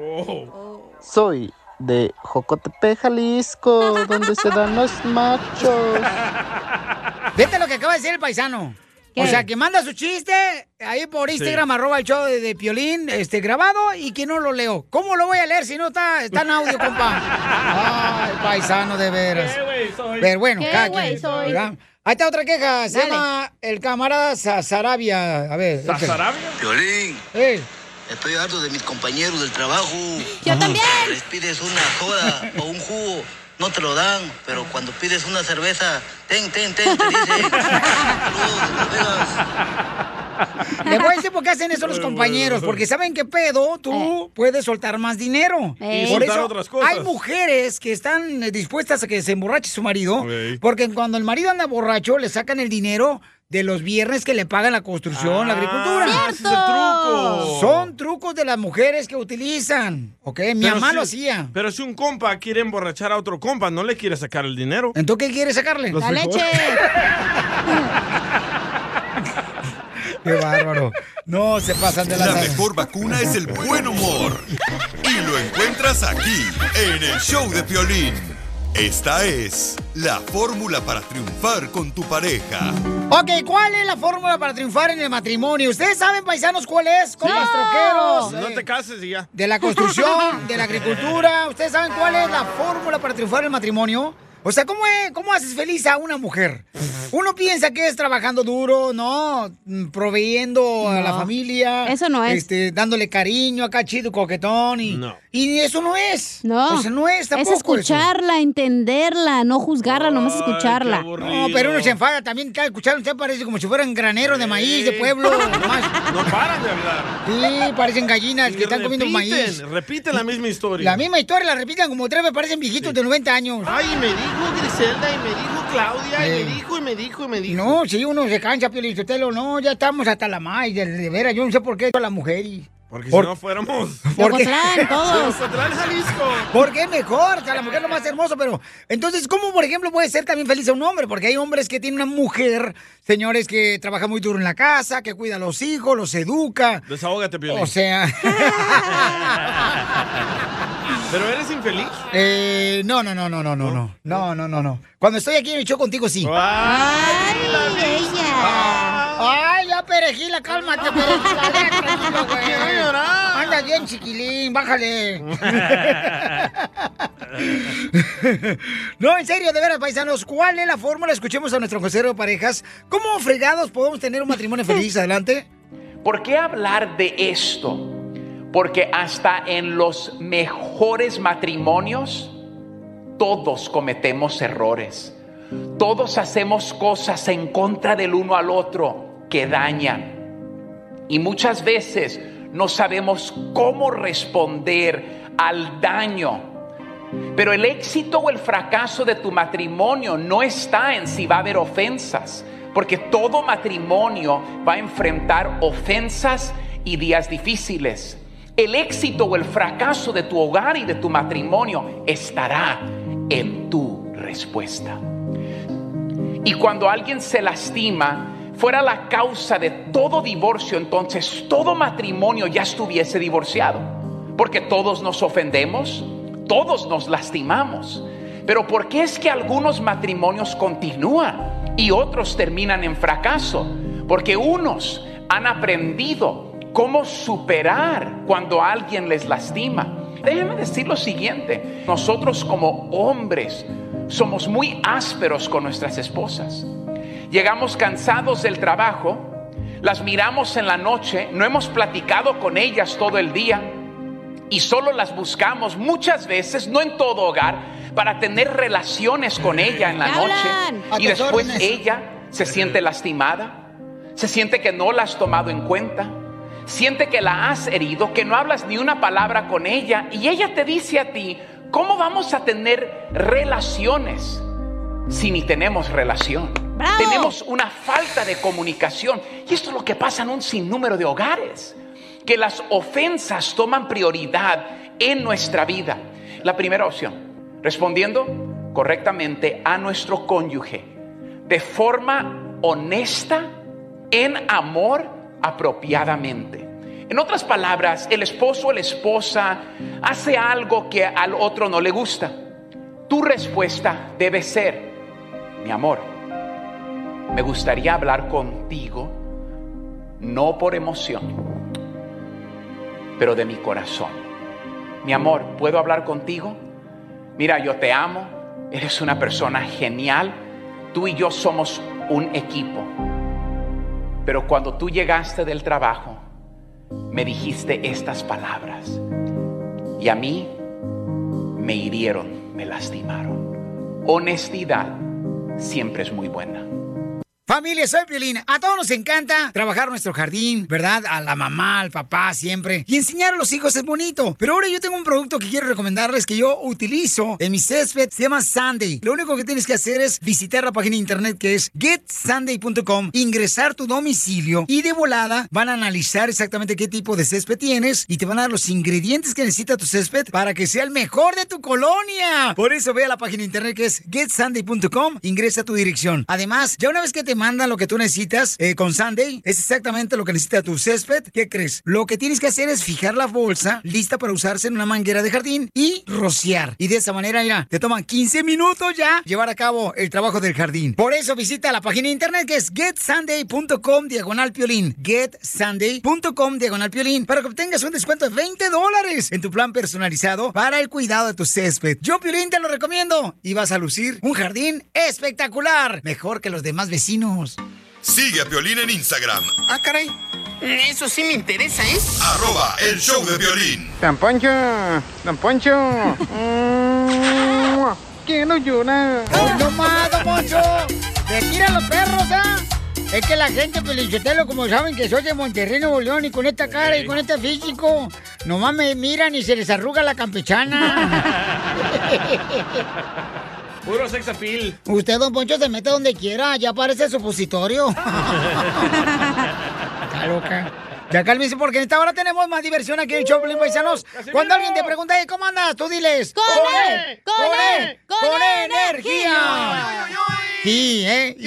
Soy de Jocotepe, Jalisco, donde se dan los machos. [LAUGHS] Vete lo que acaba de decir el paisano. ¿Qué? O sea, que manda su chiste ahí por Instagram, arroba el show de, de Piolín, este, grabado, y que no lo leo. ¿Cómo lo voy a leer si no está, está en audio, compa? Ay, paisano de veras. ¿Qué güey soy? Pero bueno, ¿Qué güey soy? ¿verdad? Ahí está otra queja. Se Dale. llama el camarada Sa- Sarabia. A ver. échale. ¿Sarabia? Violín, Ey, Estoy harto de mis compañeros del trabajo. Yo también. Les pides una soda o un jugo, no te lo dan, pero cuando pides una cerveza, ten, ten, ten, te dicen. Saludos. Le voy a decir por qué hacen eso los compañeros, porque saben que pedo tú puedes soltar más dinero. Eh. Y Por eso otras cosas. hay mujeres que están eh, dispuestas a que se emborrache su marido, porque cuando el marido anda borracho le sacan el dinero de los viernes que le pagan la construcción, la agricultura. Ah, es el truco. Son trucos de las mujeres que utilizan, ¿ok? Mi Pero mamá si- lo hacía. Pero si un compa quiere emborrachar a otro compa, no le quiere sacar el dinero. ¿Entonces qué quiere sacarle? Los La frijoles. leche. [LAUGHS] Qué bárbaro. No se pasan de la La mejor vacuna es el buen humor. Y lo encuentras aquí, en el show de Piolín. Esta es la fórmula para triunfar con tu pareja. Ok, ¿cuál es la fórmula para triunfar en el matrimonio? ¿Ustedes saben, paisanos, cuál es? Compas troqueros. No eh, te cases y ya. De la construcción, de la agricultura. [LAUGHS] ¿Ustedes saben cuál es la fórmula para triunfar en el matrimonio? O sea, ¿cómo, es- ¿cómo haces feliz a una mujer? Uno piensa que es trabajando duro, ¿no? Mm, Proveyendo a la familia. eso no es. Este, dándole cariño acá, chido, coquetón. Y, No. y eso no es. No. O sea, no es tampoco Es escucharla, entenderla, no juzgarla, nomás escucharla. No, pero uno se enfada también. Cada escuchar usted parece como si fueran graneros de maíz de pueblo. [LAUGHS] nomás. No paran de hablar. Sí, parecen gallinas Y que están comiendo maíz. Repiten la misma historia. La misma historia la repiten como tres veces, parecen viejitos de 90 años. Ay, me dijo Griselda y me dijo Claudia y Eh. me dijo y me dijo y me dijo. No, si uno se cansa, Piolizotelo, no, ya estamos hasta la maíz, de, de veras, yo no sé por qué la mujer y... Porque si no fuéramos. [LAUGHS] Porque... Todos. Jalisco. Porque mejor, que a la mujer es lo más hermoso, pero. Entonces, ¿cómo, por ejemplo, puede ser también feliz a un hombre? Porque hay hombres que tienen una mujer, señores, que trabaja muy duro en la casa, que cuida a los hijos, los educa. Desahógate, Piolín. O sea. [LAUGHS] ¿Pero eres infeliz? Eh, no, no, no, no, no, no, no. No, no, no. Cuando estoy aquí en show contigo, sí. ¡Ay, Ay ella! Ay, ya perejila, cálmate, perejila, [LAUGHS] tranquilo, güey. Quiero llorar. Anda bien, chiquilín, bájale. [LAUGHS] [LAUGHS] no, en serio, de veras, paisanos, ¿cuál es la fórmula? Escuchemos a nuestro consejero de parejas. ¿Cómo fregados podemos tener un matrimonio feliz? Adelante. ¿Por qué hablar de esto? Porque hasta en los mejores matrimonios todos cometemos errores. Todos hacemos cosas en contra del uno al otro que dañan. Y muchas veces no sabemos cómo responder al daño. Pero el éxito o el fracaso de tu matrimonio no está en si va a haber ofensas, porque todo matrimonio va a enfrentar ofensas y días difíciles. El éxito o el fracaso de tu hogar y de tu matrimonio estará en tu respuesta. Y cuando alguien se lastima, fuera la causa de todo divorcio, entonces todo matrimonio ya estuviese divorciado. Porque todos nos ofendemos, todos nos lastimamos. Pero ¿por qué es que algunos matrimonios continúan y otros terminan en fracaso? Porque unos han aprendido cómo superar cuando alguien les lastima. Déjenme decir lo siguiente, nosotros como hombres somos muy ásperos con nuestras esposas. Llegamos cansados del trabajo, las miramos en la noche, no hemos platicado con ellas todo el día y solo las buscamos muchas veces, no en todo hogar, para tener relaciones con ella en la ¿Qué noche. Y después ella se siente lastimada, se siente que no la has tomado en cuenta, siente que la has herido, que no hablas ni una palabra con ella y ella te dice a ti, ¿cómo vamos a tener relaciones si ni tenemos relación? ¡Bravo! Tenemos una falta de comunicación y esto es lo que pasa en un sinnúmero de hogares, que las ofensas toman prioridad en nuestra vida. La primera opción, respondiendo correctamente a nuestro cónyuge, de forma honesta, en amor, apropiadamente. En otras palabras, el esposo o la esposa hace algo que al otro no le gusta. Tu respuesta debe ser, mi amor, me gustaría hablar contigo, no por emoción, pero de mi corazón. Mi amor, ¿puedo hablar contigo? Mira, yo te amo, eres una persona genial, tú y yo somos un equipo. Pero cuando tú llegaste del trabajo, me dijiste estas palabras y a mí me hirieron, me lastimaron. Honestidad siempre es muy buena. Familia, soy Piolín. A todos nos encanta trabajar nuestro jardín, ¿verdad? A la mamá, al papá, siempre. Y enseñar a los hijos es bonito. Pero ahora yo tengo un producto que quiero recomendarles que yo utilizo en mi césped. Se llama Sunday. Lo único que tienes que hacer es visitar la página de internet que es getsunday.com, ingresar tu domicilio y de volada van a analizar exactamente qué tipo de césped tienes y te van a dar los ingredientes que necesita tu césped para que sea el mejor de tu colonia. Por eso ve a la página de internet que es getsunday.com, ingresa tu dirección. Además, ya una vez que te mandan lo que tú necesitas eh, con Sunday, es exactamente lo que necesita tu césped. ¿Qué crees? Lo que tienes que hacer es fijar la bolsa lista para usarse en una manguera de jardín y rociar. Y de esa manera, mira, te toman 15 minutos ya llevar a cabo el trabajo del jardín. Por eso visita la página de internet que es getsunday.com diagonal piolín. Getsunday.com diagonal piolín para que obtengas un descuento de 20 dólares en tu plan personalizado para el cuidado de tu césped. Yo, Piolín, te lo recomiendo y vas a lucir un jardín espectacular, mejor que los demás vecinos. Sigue a Piolín en Instagram, Ah, caray. Eso sí me interesa, ¿eh? arroba el show de violín. Don Poncho, Don Poncho. Mm, Quiero llorar. ¡Oh, no más, don Poncho! ¡Retira los perros, ah! Es que la gente, Pelichotelo, como saben que soy de Monterrey, Nuevo León, y con esta cara y con este físico, nomás me miran y se les arruga la campechana. [LAUGHS] [LAUGHS] Puro sex appeal. Usted, don Poncho, se mete donde quiera, ya parece supositorio. [LAUGHS] Está loca. Ya cálmese porque en esta hora tenemos más diversión aquí en el show, Pelín Paisanos. Cuando alguien te pregunta, "Hey, ¿cómo andas? Tú diles. ¡Con E! ¡Con E! ¡Con energía! Sí, ¿eh? Y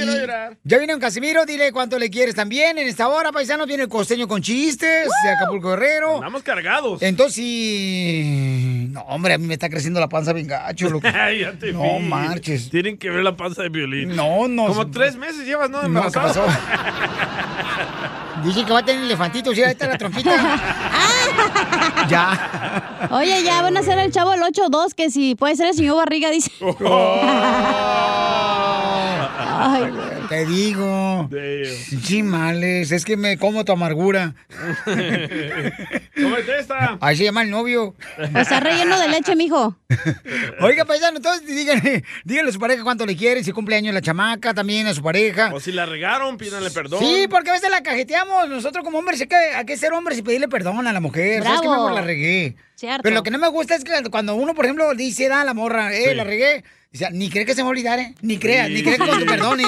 Ya viene un Casimiro, dile cuánto le quieres también. En esta hora, paisanos, viene el costeño con chistes de Acapulco Guerrero. Andamos cargados. Entonces, sí. No, hombre, a mí me está creciendo la panza bien gacho, loco. [LAUGHS] Ay, ya te No vi. marches. Tienen que ver la panza de violín. No, no. Como tres meses llevas, ¿no? No, ¿qué pasó? Dice que va a tener elefantitos, sí, ahí está la trompita. [LAUGHS] ya. Oye, ya van a hacer el chavo el 8-2, que si puede ser el señor Barriga, dice. Ay, te digo. Chimales, es que me como tu amargura. Cómete esta. Ahí se llama el novio. Está relleno de leche, mijo. Oiga, paisano, entonces díganle, díganle a su pareja cuánto le quieren, si cumple años la chamaca, también a su pareja. O si la regaron, pídanle perdón. Sí, porque a veces la cajeteamos. Nosotros como hombres hay que, hay que ser hombres y pedirle perdón a la mujer. ¿Sabes que Bravo. mejor la regué? Cierto. Pero lo que no me gusta es que cuando uno, por ejemplo, dice a la morra, eh, Sí. la regué. Dice, ni cree que se me olvidare, ni crea, ni cree que con tu perdón. eh.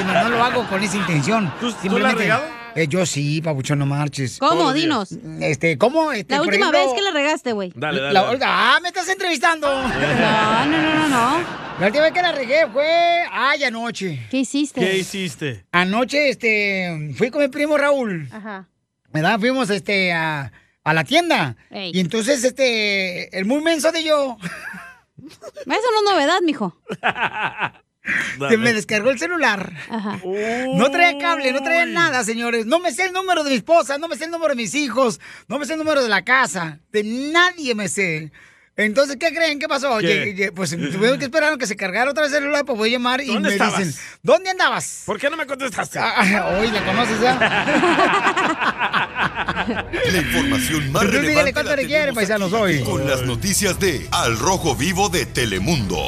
Y no, [LAUGHS] no lo hago con esa intención. ¿Tú- tú la has regado? Eh, yo sí, papuchón, no marches. ¿Cómo? Dinos. Este, ¿cómo? Este, La última ejemplo, vez que la regaste, güey. Dale, dale. la- dale. ah, me estás entrevistando. [LAUGHS] No, no, no, no, no. La última vez que la regué fue, ay, anoche. ¿Qué hiciste? ¿Qué hiciste? Anoche, este, fui con mi primo Raúl. Ajá. ¿verdad? Fuimos este a, a la tienda. Ey. Y entonces este el muy menso de yo Eso no es novedad, mijo. [LAUGHS] se me descargó el celular. Ajá. No traía cable, no traía nada, señores. No me sé el número de mi esposa, no me sé el número de mis hijos, no me sé el número de la casa, de nadie me sé. Entonces, ¿qué creen? ¿Qué pasó? ¿Qué? Llegué- llegué- pues tuvieron que [LAUGHS] esperar a que se cargara otra vez el celular, pues voy a llamar y ¿Dónde me estabas? dicen, ¿dónde andabas? ¿Por qué no me contestaste? Ah, hoy la conoces ya. [LAUGHS] La información más Entonces, relevante cuánto la le quiere, paisanos, hoy. Con las noticias de Al Rojo Vivo de Telemundo.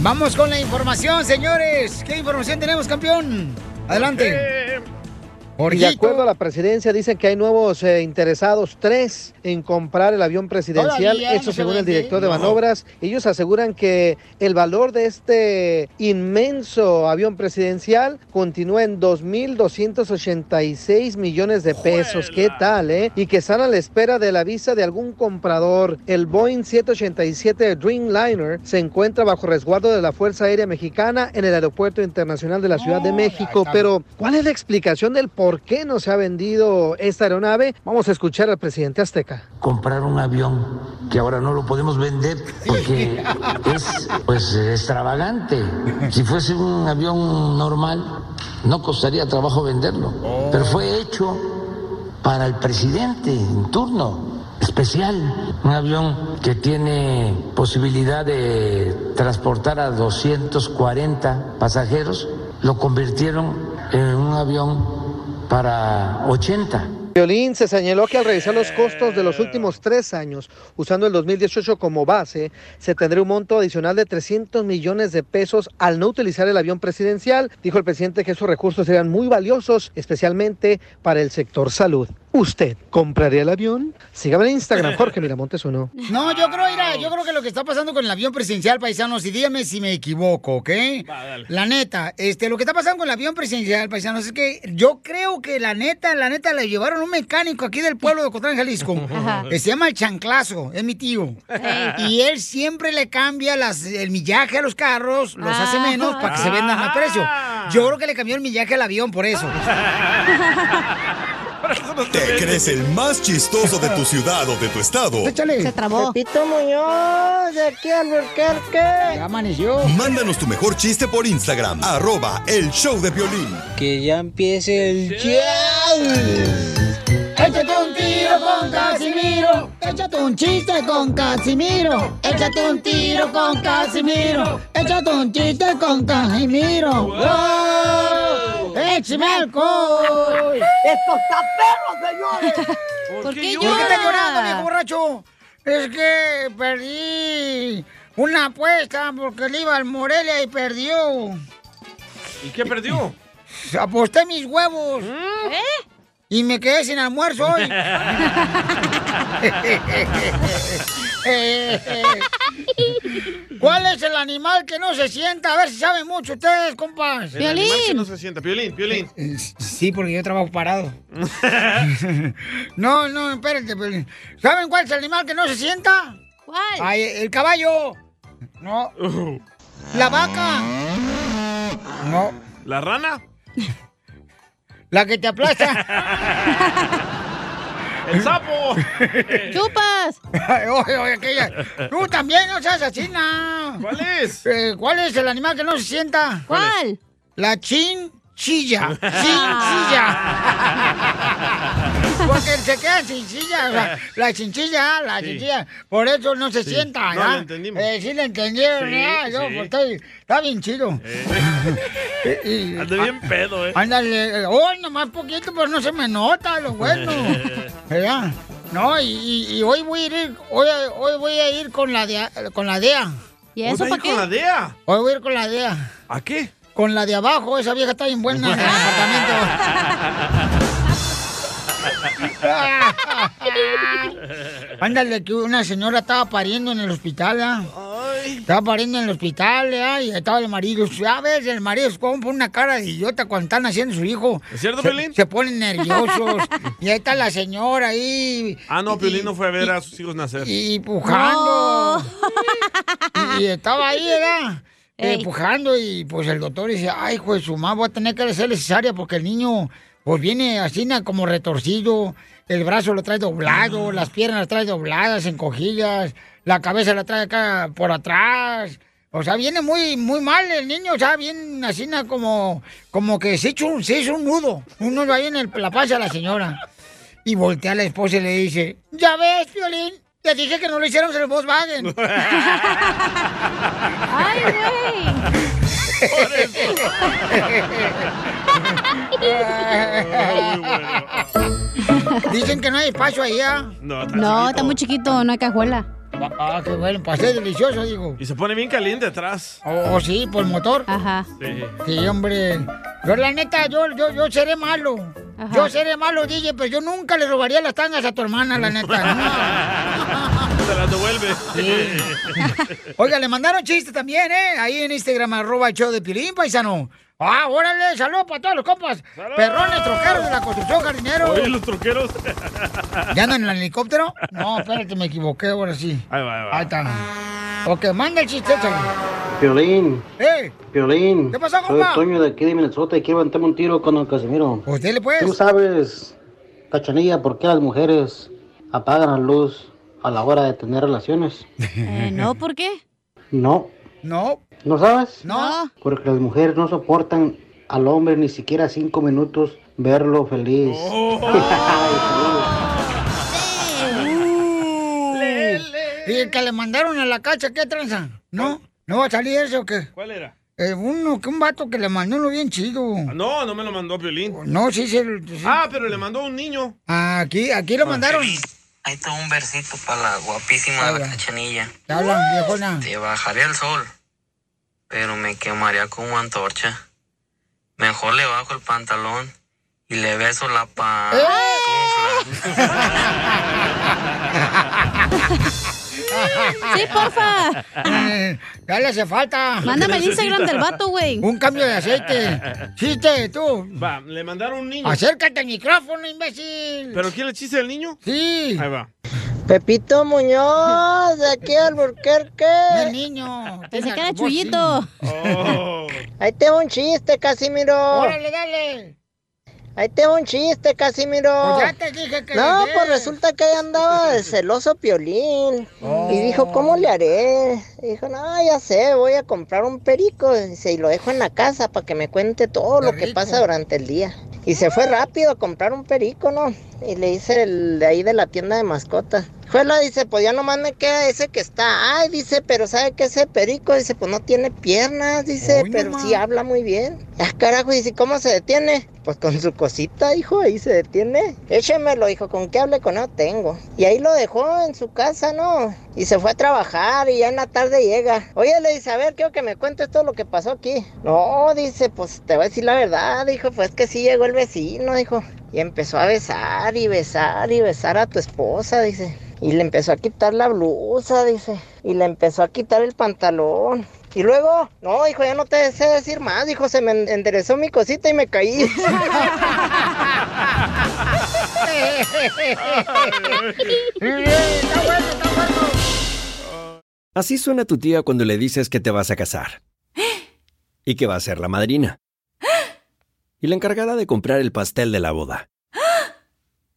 Vamos con la información, señores. ¿Qué información tenemos, campeón? Adelante. Eh, De acuerdo a la presidencia, dicen que hay nuevos eh, interesados, tres, en comprar el avión presidencial. Todavía no se según el vende. director de No. manobras. Ellos aseguran que el valor de este inmenso avión presidencial continúa en 2.286 millones de pesos. ¿Qué tal, eh? Y que están a la espera de la visa de algún comprador. El Boeing 787 Dreamliner se encuentra bajo resguardo de la Fuerza Aérea Mexicana en el Aeropuerto Internacional de la Ciudad de México. Pero, ¿cuál es la explicación del por qué no se ha vendido esta aeronave? Vamos a escuchar al presidente azteca. comprar un avión que ahora no lo podemos vender porque es pues extravagante. Si fuese un avión normal no costaría trabajo venderlo, pero fue hecho para el presidente en turno especial, un avión que tiene posibilidad de transportar a 240 pasajeros, lo convirtieron en un avión para 80. Violín se señaló que al revisar los costos de los últimos tres años, usando el 2018 como base, se tendría un monto adicional de 300 millones de pesos al no utilizar el avión presidencial. Dijo el presidente que esos recursos serían muy valiosos, especialmente para el sector salud. ¿Usted compraría el avión? Sígame en Instagram, [LAUGHS] Jorge Miramontes uno. No, yo creo, mira, yo creo que lo que está pasando con el avión presidencial, paisanos, y dígame si me equivoco, ¿ok? La neta, este, lo que está pasando con el avión presidencial, paisanos, es que yo creo que la neta, la neta, le llevaron un mecánico aquí del pueblo de Ocotlán, Jalisco, [LAUGHS] Ajá. que se llama el Chanclazo, es mi tío. Y él siempre le cambia las, el millaje a los carros, los hace menos para que se vendan a precio. Yo creo que le cambió el millaje al avión por eso. [LAUGHS] [LAUGHS] ¿Te crees el más chistoso de tu [LAUGHS] ciudad o de tu estado? Se trabó. Pepito Muñoz, de aquí al Burquerque. Ya amaneció. Mándanos tu mejor chiste por Instagram, arroba el show de violín. Que ya empiece el show. Échate un Casimiro. Échate un chiste con Casimiro. Échate un tiro con Casimiro. Échate un chiste con Casimiro. ¡Wow! ¡Échame alcohol! ¡Esto está perro, señores! [LAUGHS] ¿Por qué ¿Por qué está llora? llorando, viejo borracho? Es que perdí una apuesta porque le iba al Morelia y perdió. ¿Y qué perdió? Aposté mis huevos. ¿Eh? Y me quedé sin almuerzo hoy. [LAUGHS] ¿Cuál es el animal que no se sienta? A ver si saben mucho ustedes, compas. El animal que no se sienta. Piolín, Piolín. Sí, porque yo trabajo parado. [LAUGHS] no, no, espérate. Piolín. ¿Saben cuál es el animal que no se sienta? ¿Cuál? Ay, el caballo. No. La vaca. No. ¿La rana? [LAUGHS] La que te aplasta. [LAUGHS] ¡El sapo! ¡Chupas! oye, oye, aquella. Tú también no seas así, no. ¿Cuál es? Eh, ¿Cuál es el animal que no se sienta? ¿Cuál? La chinchilla. [LAUGHS] Chinchilla. [LAUGHS] Porque se queda sin silla. o sea, [LAUGHS] la chinchilla, la Sí. chinchilla. Por eso no se Sí. sienta, No, ¿ya? lo entendimos. Eh, sí, le entendieron, Sí, ¿ya? Yo, sí. pues, estoy- está bien chido. [LAUGHS] [LAUGHS] Y- Ando bien pedo, ¿eh? Ándale, hoy nomás poquito, pero no se me nota lo bueno. ¿Verdad? No, y, y- y hoy voy a ir, hoy, hoy voy a ir con la de, con la DEA. ¿Y ¿Vas a ir con la DEA? Hoy voy a ir con la DEA. ¿A qué? Con la de abajo, esa vieja está bien buena en el apartamento. [LAUGHS] Ándale, que una señora estaba pariendo en el hospital, ¿ah? Estaba pariendo en el hospital, ¿ah? Y estaba el marido. Ya ves, el marido es como pone una cara de idiota cuando están haciendo su hijo. ¿Es cierto, se, Piolín? Se ponen nerviosos. [LAUGHS] y ahí está la señora ahí. Ah, no, Piolín no fue a ver a sus hijos nacer. Y pujando. Y, y estaba ahí, ¿verdad? Eh, Ey. pujando y pues el doctor dice, ay, pues su mamá voy a tener que hacerle cesárea porque el niño pues viene así como retorcido, el brazo lo trae doblado, las piernas las trae dobladas, encogidas, la cabeza la trae acá por atrás. O sea, viene muy, muy mal el niño, o sea, bien así como, como que se hizo, un- se hizo un nudo, un nudo ahí en el- la panza de la señora. Y voltea a la esposa y le dice, ya ves, Violín, te dije que no lo hiciéramos en el Volkswagen. [LAUGHS] [LAUGHS] ¡Ay, Dicen que no hay espacio ahí, ¿ah? No, está No, chiquito. está muy chiquito, no hay cajuela. Ah, qué bueno, pasé delicioso, digo. Y se pone bien caliente atrás. Oh, sí, por el motor. Ajá. Sí. Sí, hombre. Yo, la neta, yo, yo, yo seré malo. Ajá. Yo seré malo, DJ, pero yo nunca le robaría las tangas a tu hermana, la neta. [LAUGHS] Se las devuelve. Oiga, le mandaron chistes también, ¿eh? Ahí en Instagram, arroba el show de Pilín, paisano. Ah, órale, saludos para todos los compas. Perrones, troqueros de la construcción, jardinero. Oye, los troqueros. ¿Ya andan en el helicóptero? No, espérate, me equivoqué, ahora sí. Ahí va, ahí va. Ahí está. Ok, manda el chiste, échale. Piolín, ¡Eh! Piolín. ¿Qué pasó, Soy compa? Toño de aquí de Minnesota y quiero levantarme un tiro con el Casimiro. Usted le puede. Tú sabes, Cachanilla, por qué las mujeres apagan la luz a la hora de tener relaciones. Eh, no, ¿por qué? No. No. ¿No sabes? No. Porque las mujeres no soportan al hombre ni siquiera cinco minutos verlo feliz. [LAUGHS] ¿Y el que le mandaron a la cacha qué tranza? ¿No? ¿No va a salir eso o qué? ¿Cuál era? Eh, uno, que un vato que le mandó uno bien chido. No, no me lo mandó Piolín. No, sí, sí. sí. Ah, pero le mandó un niño. Ah, aquí, aquí lo mandaron. Ahí está un versito para la guapísima de la cachanilla. Te hablan, viejona. Te bajaría el sol, pero me quemaría como antorcha. Mejor le bajo el pantalón y le beso la pa... [LAUGHS] Sí, porfa. Eh, ya le hace falta. Mándame el Instagram del vato, güey. Un cambio de aceite. Chiste, tú. Va, le mandaron un niño. Acércate al micrófono, imbécil. ¿Pero quiere el chiste del niño? Sí. Ahí va. Pepito Muñoz, de aquí al Burquerque. El niño. Pensé que era Chuyito. Oh. Ahí tengo un chiste, Casimiro. Órale, dale. Ahí tengo un chiste, Casimiro. Pues ya te dije que No, le pues resulta que ahí andaba de celoso Piolín. Y dijo, ¿cómo le haré? Y dijo, no, ya sé, voy a comprar un perico. Dice, y lo dejo en la casa para que me cuente todo lo que pasa durante el día. Y se fue rápido a comprar un perico, ¿no? Y le dice el de ahí de la tienda de mascotas. Juela dice, pues ya nomás me queda ese que está. Ay, dice, pero ¿sabe qué ese perico? Dice, pues no tiene piernas, dice, pero sí habla muy bien. Ah, carajo, dice, ¿cómo se detiene? Pues con su cosita, hijo, ahí se detiene. Échemelo, hijo, con qué hable con él tengo. Y ahí lo dejó en su casa, ¿no? Y se fue a trabajar y ya en la tarde llega. Oye, le dice, a ver, quiero que me cuentes todo lo que pasó aquí. No, dice, pues te voy a decir la verdad, dijo, pues que sí llegó el vecino, dijo. Y empezó a besar y besar y besar a tu esposa, dice. Y le empezó a quitar la blusa, dice. Y le empezó a quitar el pantalón. Y luego, no, hijo, ya no te sé decir más, dijo, se me en- enderezó mi cosita y me caí. [LAUGHS] Así suena tu tía cuando le dices que te vas a casar. Y que va a ser la madrina. Y la encargada de comprar el pastel de la boda.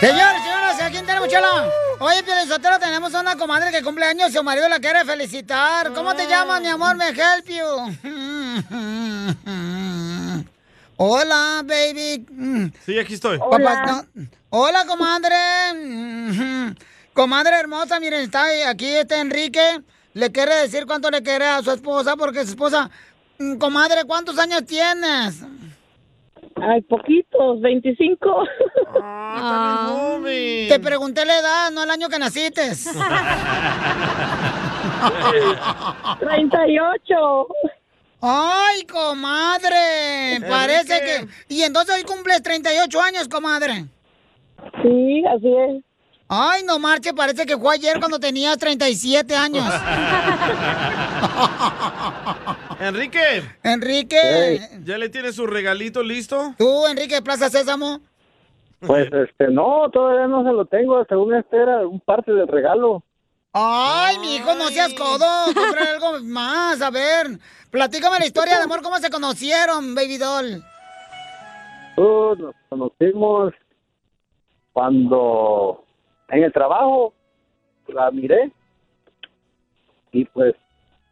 Señores, señoras, ¿a quién tenemos, chala? Oye, Pielizotero, tenemos una comadre que cumple años y su marido la quiere felicitar. ¿Cómo te llamas, mi amor? Me help you. Hola, baby. Sí, aquí estoy. Papá, no- Hola, comadre. Comadre hermosa, miren, está aquí este Enrique. Le quiere decir cuánto le quiere a su esposa, porque su esposa... Mm, Comadre, ¿cuántos años tienes? Ay, poquitos, 25. Ah, Te pregunté la edad, no el año que naciste. [LAUGHS] 38. Ay, comadre. Parece que... Y entonces hoy cumples 38 años, comadre. Sí, así es. Ay, no marche, parece que fue ayer cuando tenías 37 años. [LAUGHS] Enrique. Enrique. ¿Ya le tiene su regalito listo? ¿Tú, Enrique Plaza Sésamo? Pues este, no, todavía no se lo tengo. Según este era un parte del regalo. Ay, mi hijo, no seas codo. Compra [LAUGHS] algo más. A ver, platícame la historia de amor, cómo se conocieron, baby doll. Uh, nos conocimos cuando en el trabajo la miré y pues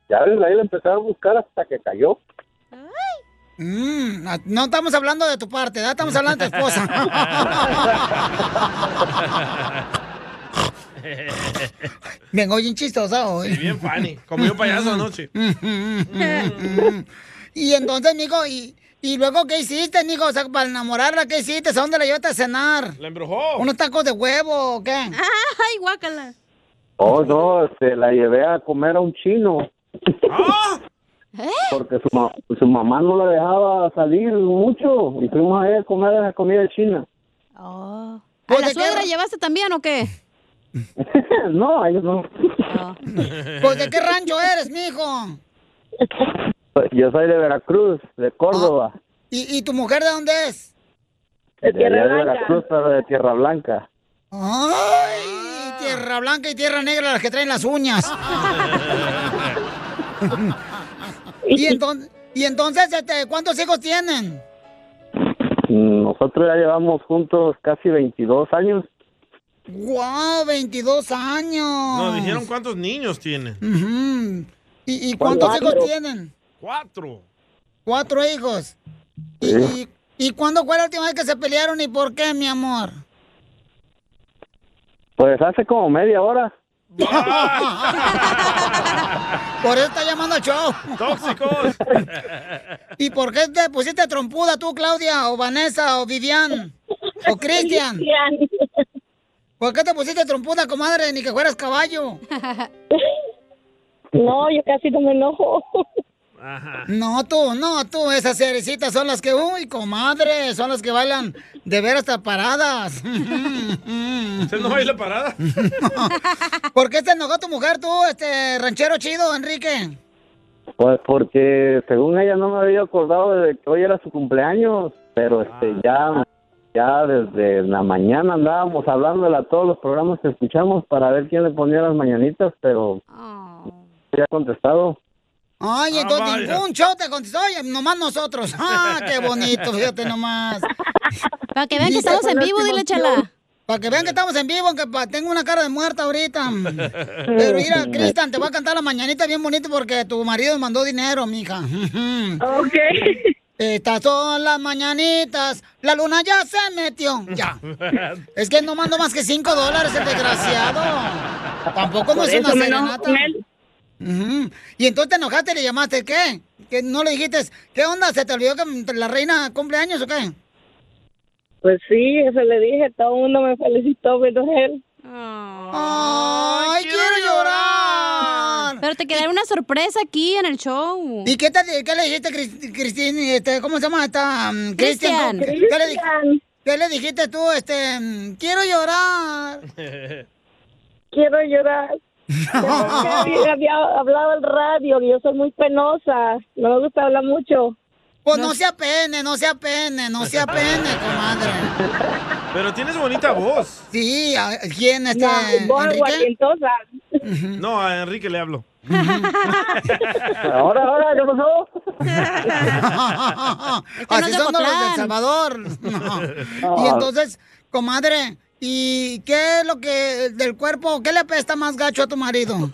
ya desde ahí la empecé a buscar hasta que cayó. Mm, no estamos hablando de tu parte, ¿verdad? Estamos hablando de tu esposa. [LAUGHS] Vengo bien chistosa hoy. Sí, bien funny. Comió payaso anoche. [LAUGHS] y entonces, mijo, y, y luego, ¿qué hiciste, mijo? O sea, para enamorarla, ¿qué hiciste? ¿A dónde la llevaste a cenar? La embrujó. ¿Unos tacos de huevo o qué? [LAUGHS] Ay, guácala. Oh, no, este, la llevé a comer a un chino. Porque su, ma- su mamá no la dejaba salir mucho y fuimos a ir a comer esa comida china. ¿A la suegra llevaste también o qué? [LAUGHS] no, ellos no. [LAUGHS] Pues, ¿de qué rancho eres, mijo? Yo soy de Veracruz, de Córdoba. ¿Y, y tu mujer de dónde es? de Veracruz, pero de Tierra Blanca. ¡Ay! Tierra blanca y tierra negra las que traen las uñas. [LAUGHS] [LAUGHS] y entonces, y entonces este, ¿cuántos hijos tienen? Nosotros ya llevamos juntos casi 22 años. ¡Wow! 22 años. No, dijeron cuántos niños tiene. Ujú. ¿Y, y cuántos Cuatro. hijos tienen? Cuatro. Cuatro hijos. ¿Y, y, y cuándo fue la última vez que se pelearon y por qué, mi amor? Pues hace como media hora. [LAUGHS] Por eso está llamando al show. ¡Tóxicos! ¿Y por qué te pusiste trompuda tú, Claudia, o Vanessa, o Vivian, o Cristian? ¿Por qué te pusiste trompuda, comadre, ni que fueras caballo? [LAUGHS] No, yo casi no me enojo. No, tú, no, tú, esas cerecitas son las que, uy, comadre, son las que bailan de ver hasta paradas. [LAUGHS] ¿Usted no baila parada? [LAUGHS] ¿Por qué te enojó tu mujer tú, este ranchero chido, Enrique? Pues porque según ella no me había acordado de que hoy era su cumpleaños, pero este ya ya desde la mañana andábamos hablándole a todos los programas que escuchamos para ver quién le ponía las mañanitas, pero no había contestado. Ay, entonces ningún show te contestó, oye, nomás nosotros. [LAUGHS] Ah, qué bonito, fíjate nomás. Para que vean que estamos en vivo, dile, chala. Para que vean que estamos en vivo, aunque tengo una cara de muerta ahorita. [LAUGHS] Pero mira, Cristian, te voy a cantar la mañanita bien bonito porque tu marido me mandó dinero, mija. [LAUGHS] Ok. Estas son las mañanitas. La luna ya se metió. Ya. Es que no mando más que cinco dólares, el desgraciado. Tampoco no es una serenata. con Y entonces te enojaste y le llamaste, ¿qué? ¿Que no le dijiste, ¿qué onda? ¿Se te olvidó que la reina cumpleaños o qué? Pues sí, eso le dije, todo el mundo me felicitó menos él. ¡Ay, quiero llorar! Pero te quedaría una sorpresa aquí en el show. ¿Y qué, te, qué le dijiste, Cris- Cristín? Este, ¿Cómo se llama esta? mm, Cristian. ¿Qué, qué le dijiste tú? Este, mm, quiero llorar. [LAUGHS] Quiero llorar. [LAUGHS] Pero es que había, hablado el radio y yo soy muy penosa. No me gusta hablar mucho. Pues no, se apene, no se apene, no se apene, [LAUGHS] comadre. Pero tienes bonita voz. Sí, ¿a- ¿quién este? No, voz Enrique? aguardientosa. No, a Enrique le hablo. [LAUGHS] Ahora, ahora, ¿qué pasó? Así son los del Salvador. No. Y entonces, comadre, ¿Y qué es lo que del cuerpo, qué le apesta más gacho a tu marido? [LAUGHS]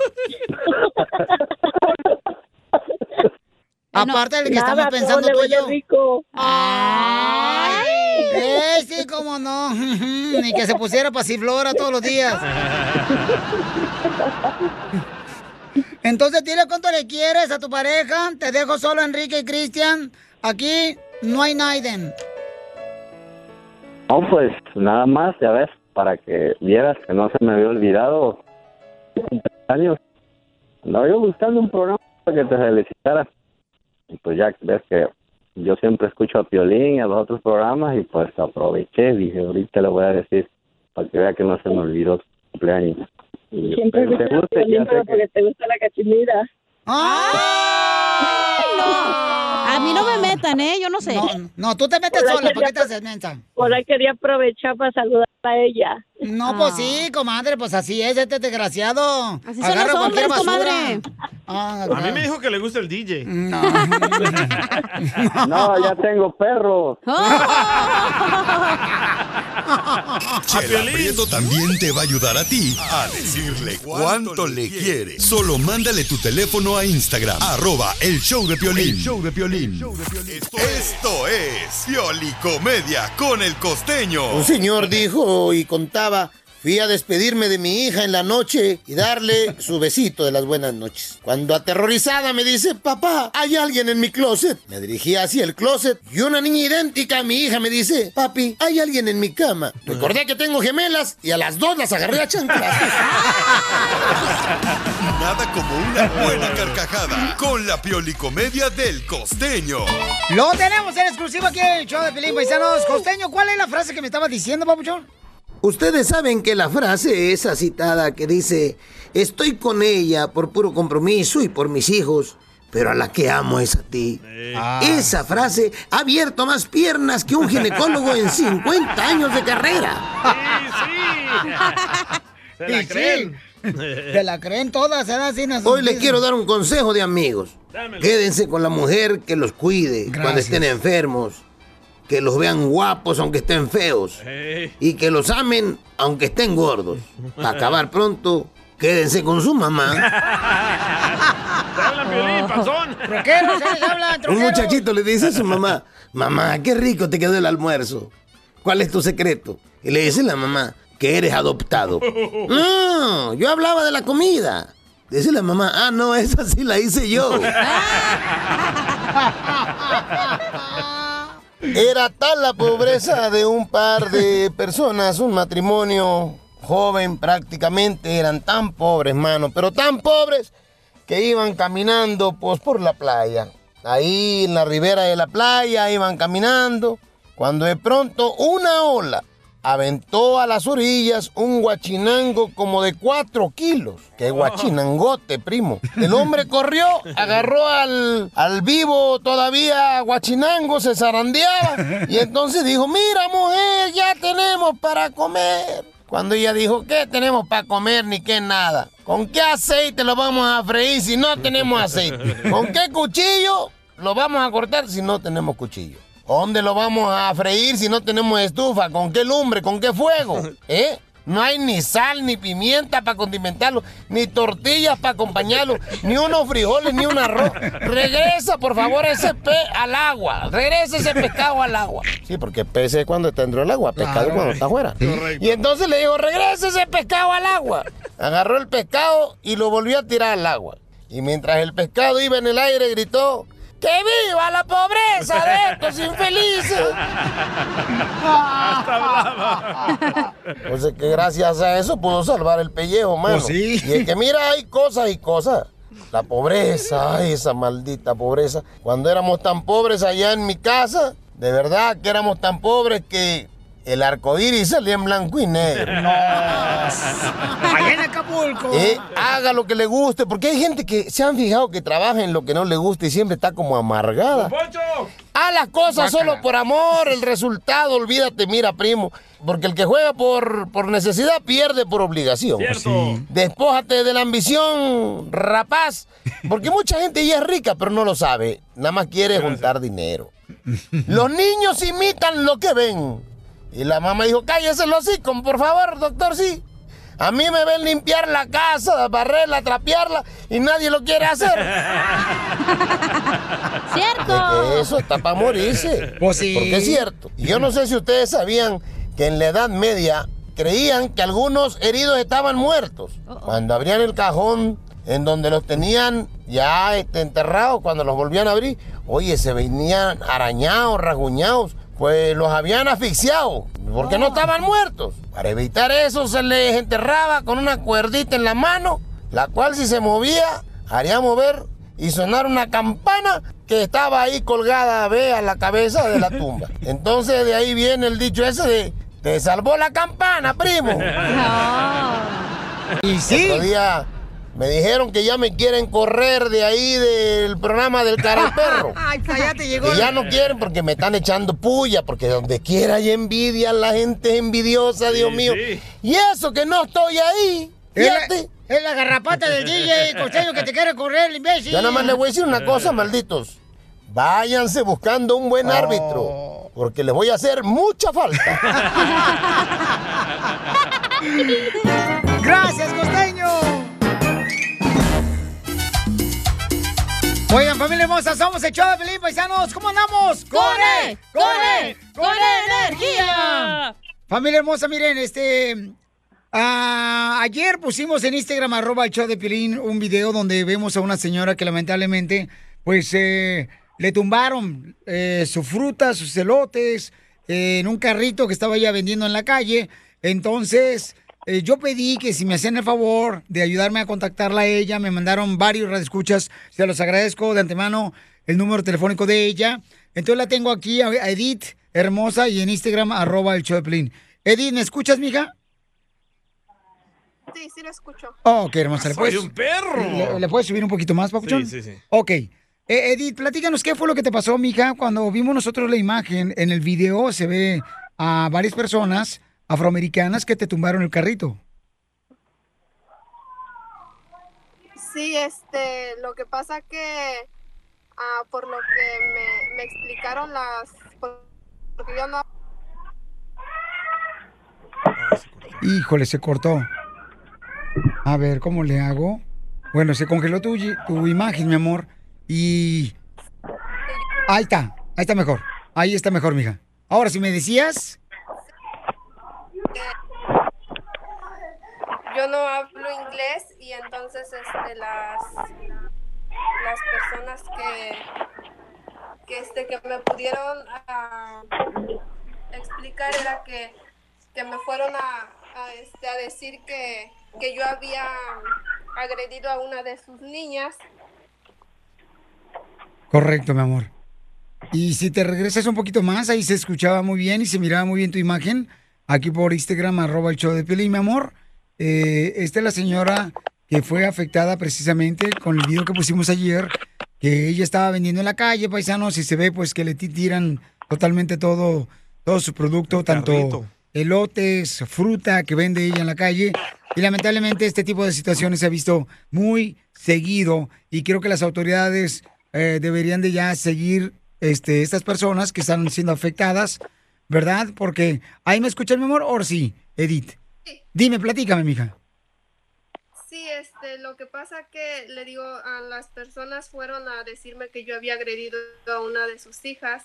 Aparte del que Nada, estamos pensando tú y yo. rico. ¡Ay! Eh, sí, cómo no. [LAUGHS] Ni que se pusiera pasiflora todos los días. [LAUGHS] Entonces, dile cuánto le quieres a tu pareja. Te dejo solo, Enrique y Cristian. Aquí no hay Naiden. No, pues nada más, ya ves, para que vieras que no se me había olvidado. Años. Andaba yo buscando un programa para que te felicitara. Y pues ya ves que yo siempre escucho a Piolín y a los otros programas y pues aproveché. Dije, ahorita le voy a decir para que vea que no se me olvidó su cumpleaños. Y Siempre te pero que- porque te gusta la A mí no me metan, ¿eh? Yo no sé. No, no tú te metes Por sola, ¿por qué te haces mensa? Por ahí quería aprovechar para saludar a ella. No, pues sí, comadre, pues así es este desgraciado. Así son los cualquier hombres, basura. comadre. Ah, A mí me dijo que le gusta el DJ. No. [LAUGHS] No, ya tengo perro. [LAUGHS] Chela Prieto también te va a ayudar a ti a decirle cuánto le quiere. Solo mándale tu teléfono a Instagram, arroba el show de Piolín. show de Piolín. Esto es Piolicomedia con el costeño. Un señor dijo y contaba, fui a despedirme de mi hija en la noche y darle [LAUGHS] su besito de las buenas noches. Cuando aterrorizada me dice, papá, hay alguien en mi closet. Me dirigí hacia el closet y una niña idéntica a mi hija me dice, papi, hay alguien en mi cama. Recordé que tengo gemelas y a las dos las agarré a chanclas. [LAUGHS] Nada como una buena carcajada con la Piolicomedia del costeño. Lo tenemos en exclusiva aquí en el show de Pelín Paisanos. Costeño, ¿cuál es la frase que me estaba diciendo, papuchón? Ustedes saben que la frase esa citada que dice, estoy con ella por puro compromiso y por mis hijos, pero a la que amo es a ti. Esa frase ha abierto más piernas que un ginecólogo en 50 años de carrera. [LAUGHS] Se la Sí, creen. Se la creen todas, Hoy les quiero dar un consejo de amigos. Dámelo. Quédense con la mujer que los cuide cuando estén enfermos. Que los vean guapos aunque estén feos. Y que los amen aunque estén gordos. Para acabar pronto, quédense con su mamá. Te hablan, Piolín, panzón. Troqueros, ¿eh? les hablan, Un muchachito le dice a su mamá, mamá, qué rico te quedó el almuerzo. ¿Cuál es tu secreto? Y le dice la mamá, que eres adoptado. [LAUGHS] No, yo hablaba de la comida. Dice la mamá, ah, no, esa sí la hice yo. [LAUGHS] Era tal la pobreza de un par de personas, un matrimonio joven prácticamente, eran tan pobres, mano, pero tan pobres que iban caminando pues por la playa. Ahí en la ribera de la playa iban caminando, cuando de pronto una ola aventó a las orillas un guachinango como de cuatro kilos. ¡Qué guachinangote, primo! El hombre [LAUGHS] corrió, agarró al, al vivo todavía guachinango, se zarandeaba y entonces dijo, mira mujer, ya tenemos para comer. Cuando ella dijo, ¿qué tenemos para comer ni qué nada? ¿Con qué aceite lo vamos a freír si no tenemos aceite? ¿Con qué cuchillo lo vamos a cortar si no tenemos cuchillo? ¿Dónde lo vamos a freír si no tenemos estufa? ¿Con qué lumbre? ¿Con qué fuego? [LAUGHS] ¿Eh? No hay ni sal, ni pimienta para condimentarlo, ni tortillas para acompañarlo, [LAUGHS] ni unos frijoles, ni un arroz. Regresa, por favor, ese pez al agua. Regresa ese pescado al agua. Sí, porque pez es cuando está dentro del agua, pescado es cuando está afuera. Y entonces le dijo, regresa ese pescado al agua. Agarró el pescado y lo volvió a tirar al agua. Y mientras el pescado iba en el aire, gritó, ¡Que viva la pobreza de estos infelices! Hasta hablaba. O sea que gracias a eso pudo salvar el pellejo, mano. Pues sí. Y es que mira, hay cosas y cosas. La pobreza, ay, esa maldita pobreza. Cuando éramos tan pobres allá en mi casa, de verdad que éramos tan pobres que el arco iris salía en blanco y negro. [LAUGHS] [LAUGHS] Allá en Acapulco. Eh, haga lo que le guste, porque hay gente que se han fijado que trabaja en lo que no le gusta y siempre está como amargada. ¡Poncho! Haz las cosas solo por amor, el resultado, olvídate, mira, primo. Porque el que juega por, por necesidad pierde por obligación. Cierto. Despójate de la ambición, rapaz. Porque mucha gente ya es rica, pero no lo sabe. Nada más quiere juntar dinero. Los niños imitan lo que ven. Y la mamá dijo, cállese los hocico, por favor, doctor, sí. A mí me ven limpiar la casa, barrerla, trapearla y nadie lo quiere hacer. [LAUGHS] [LAUGHS] ¡Cierto! eso está para morirse. Pues sí. Porque es cierto. Y yo no sé si ustedes sabían que en la Edad Media creían que algunos heridos estaban muertos. Cuando abrían el cajón en donde los tenían ya este, enterrados, cuando los volvían a abrir, oye, se venían arañados, rasguñados, pues los habían asfixiado, porque no estaban muertos. Para evitar eso se les enterraba con una cuerdita en la mano, la cual si se movía, haría mover y sonar una campana que estaba ahí colgada, ve, a la cabeza de la tumba. [LAUGHS] Entonces de ahí viene el dicho ese de, te salvó la campana, primo. [LAUGHS] Y sí. Otro día me dijeron que ya me quieren correr de ahí del programa del cara al perro. [LAUGHS] Ay, cállate, llegó. Que ya no quieren porque me están echando puya, porque donde quiera hay envidia, la gente es envidiosa, Dios mío. Y eso que no estoy ahí. Es la, Fíjate. es la garrapata del DJ costeño que te quiere correr, el imbécil. Yo nada más les voy a decir una cosa, malditos. Váyanse buscando un buen árbitro, porque les voy a hacer mucha falta. [LAUGHS] ¡Gracias, Oigan, familia hermosa, somos el show de Pelín Paisanos. ¿Cómo andamos? ¡Con E! ¡Con E! ¡Con energía! Familia hermosa, miren, este... ah, ayer pusimos en Instagram, arroba el show de Pilín, un video donde vemos a una señora que lamentablemente, pues, eh, le tumbaron eh, su fruta, sus elotes, eh, en un carrito que estaba ella vendiendo en la calle. Entonces, eh, yo pedí que si me hacían el favor de ayudarme a contactarla a ella, me mandaron varios radioescuchas, se los agradezco de antemano el número telefónico de ella. Entonces la tengo aquí a Edith, hermosa, y en Instagram, arroba el Piolín. Edith, ¿me escuchas, mija? Sí, sí lo escucho. Oh, qué hermosa. ¿Le Soy puedes, un perro. ¿Le, le puedes subir un poquito más, papuchón? Sí, sí, sí. Ok. Eh, Edith, platícanos qué fue lo que te pasó, mija, cuando vimos nosotros la imagen. En el video se ve a varias personas afroamericanas que te tumbaron el carrito. Sí, este, lo que pasa que ah, por lo que me, me explicaron las, por- porque yo no Híjole, se cortó. A ver, ¿cómo le hago? Bueno, se congeló tu, tu imagen, mi amor. Y... Ahí está, ahí está mejor. Ahí está mejor, mija. Ahora, si me decías... yo no hablo inglés y entonces este las las personas que que este que me pudieron ah, explicar era que, que me fueron a, este a decir que, que yo había agredido a una de sus niñas Correcto, mi amor. Y si te regresas un poquito más, ahí se escuchaba muy bien y se miraba muy bien tu imagen. Aquí por Instagram, arroba el show de Piolín, mi amor. Eh, esta es la señora que fue afectada precisamente con el video que pusimos ayer, que ella estaba vendiendo en la calle, paisanos, y se ve pues que le ti- tiran totalmente todo, todo su producto, tanto carrito. elotes, fruta que vende ella en la calle. Y lamentablemente este tipo de situaciones se ha visto muy seguido y creo que las autoridades eh, deberían de ya seguir este, estas personas que están siendo afectadas, ¿verdad? Porque ahí me escucha mi amor, o sí, Edith. Dime, platícame, mija. Sí, este, lo que pasa que le digo a las personas fueron a decirme que yo había agredido a una de sus hijas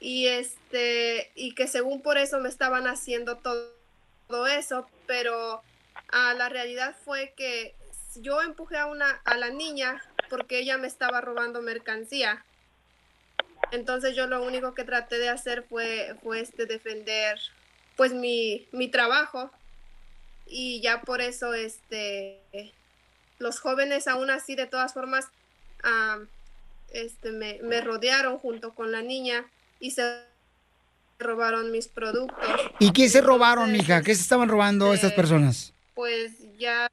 y este y que según por eso me estaban haciendo todo, eso, pero ah, la realidad fue que yo empujé a una a la niña porque ella me estaba robando mercancía. Entonces yo lo único que traté de hacer fue fue este defender pues mi mi trabajo y ya por eso este los jóvenes aún así de todas formas ah, este me, me rodearon junto con la niña y se robaron mis productos ¿Y qué se robaron, mija? ¿Qué se estaban robando estas personas? pues ya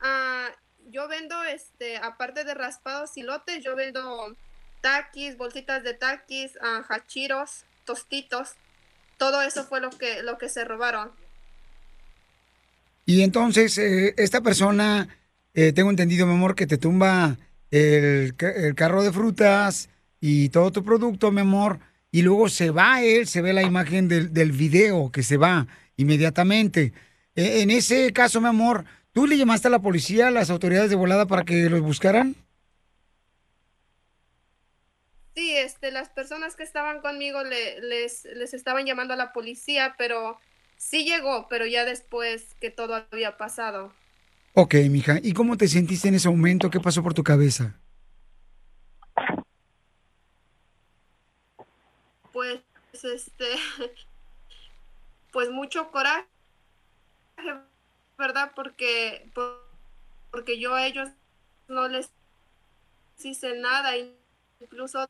ah, yo vendo este aparte de raspados y lotes yo vendo taquis bolsitas de taquis ah, hachiros tostitos todo eso fue lo que lo que se robaron Y entonces, eh, esta persona, eh, tengo entendido, mi amor, que te tumba el, el carro de frutas y todo tu producto, mi amor. y luego se va él, se ve la imagen del, del video que se va inmediatamente. E- en ese caso, mi amor, ¿tú le llamaste a la policía, a las autoridades de volada para que los buscaran? Sí, este, las personas que estaban conmigo le- les, les estaban llamando a la policía, pero sí llegó, pero ya después que todo había pasado. Ok, mija, ¿y cómo te sentiste en ese momento? ¿Qué pasó por tu cabeza? Pues, este, [LAUGHS] pues mucho coraje, ¿verdad? Porque, por- porque yo a ellos no les hice nada, incluso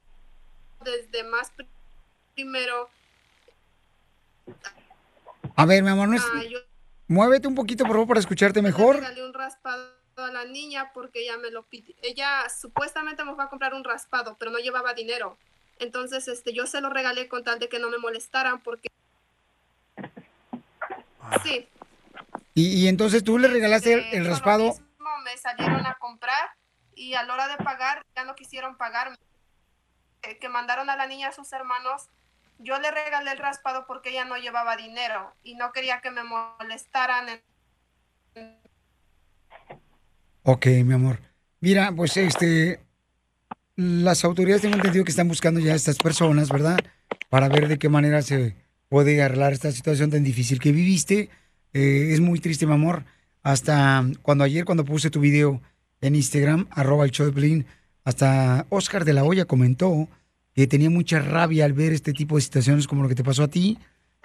desde más pri- primero. A ver, mi amor, no es... ah, yo muévete un poquito, por favor, para escucharte le mejor. regalé un raspado a la niña porque ella me lo pidió. Ella supuestamente me fue a comprar un raspado, pero no llevaba dinero. Entonces, este, yo se lo regalé con tal de que no me molestaran porque... Sí, Y, y entonces tú le regalaste el, el raspado. mismo me salieron a comprar y a la hora de pagar ya no quisieron pagarme. Eh, Que mandaron a la niña a sus hermanos. Yo le regalé el raspado porque ella no llevaba dinero y no quería que me molestaran. en- Ok, mi amor. Mira, pues este, las autoridades tengo entendido que están buscando ya a estas personas, ¿verdad? Para ver de qué manera se puede arreglar esta situación tan difícil que viviste. Eh, es muy triste, mi amor. Hasta cuando ayer, cuando puse tu video en Instagram, arroba el show de Piolín, hasta Oscar de la Hoya comentó que tenía mucha rabia al ver este tipo de situaciones como lo que te pasó a ti.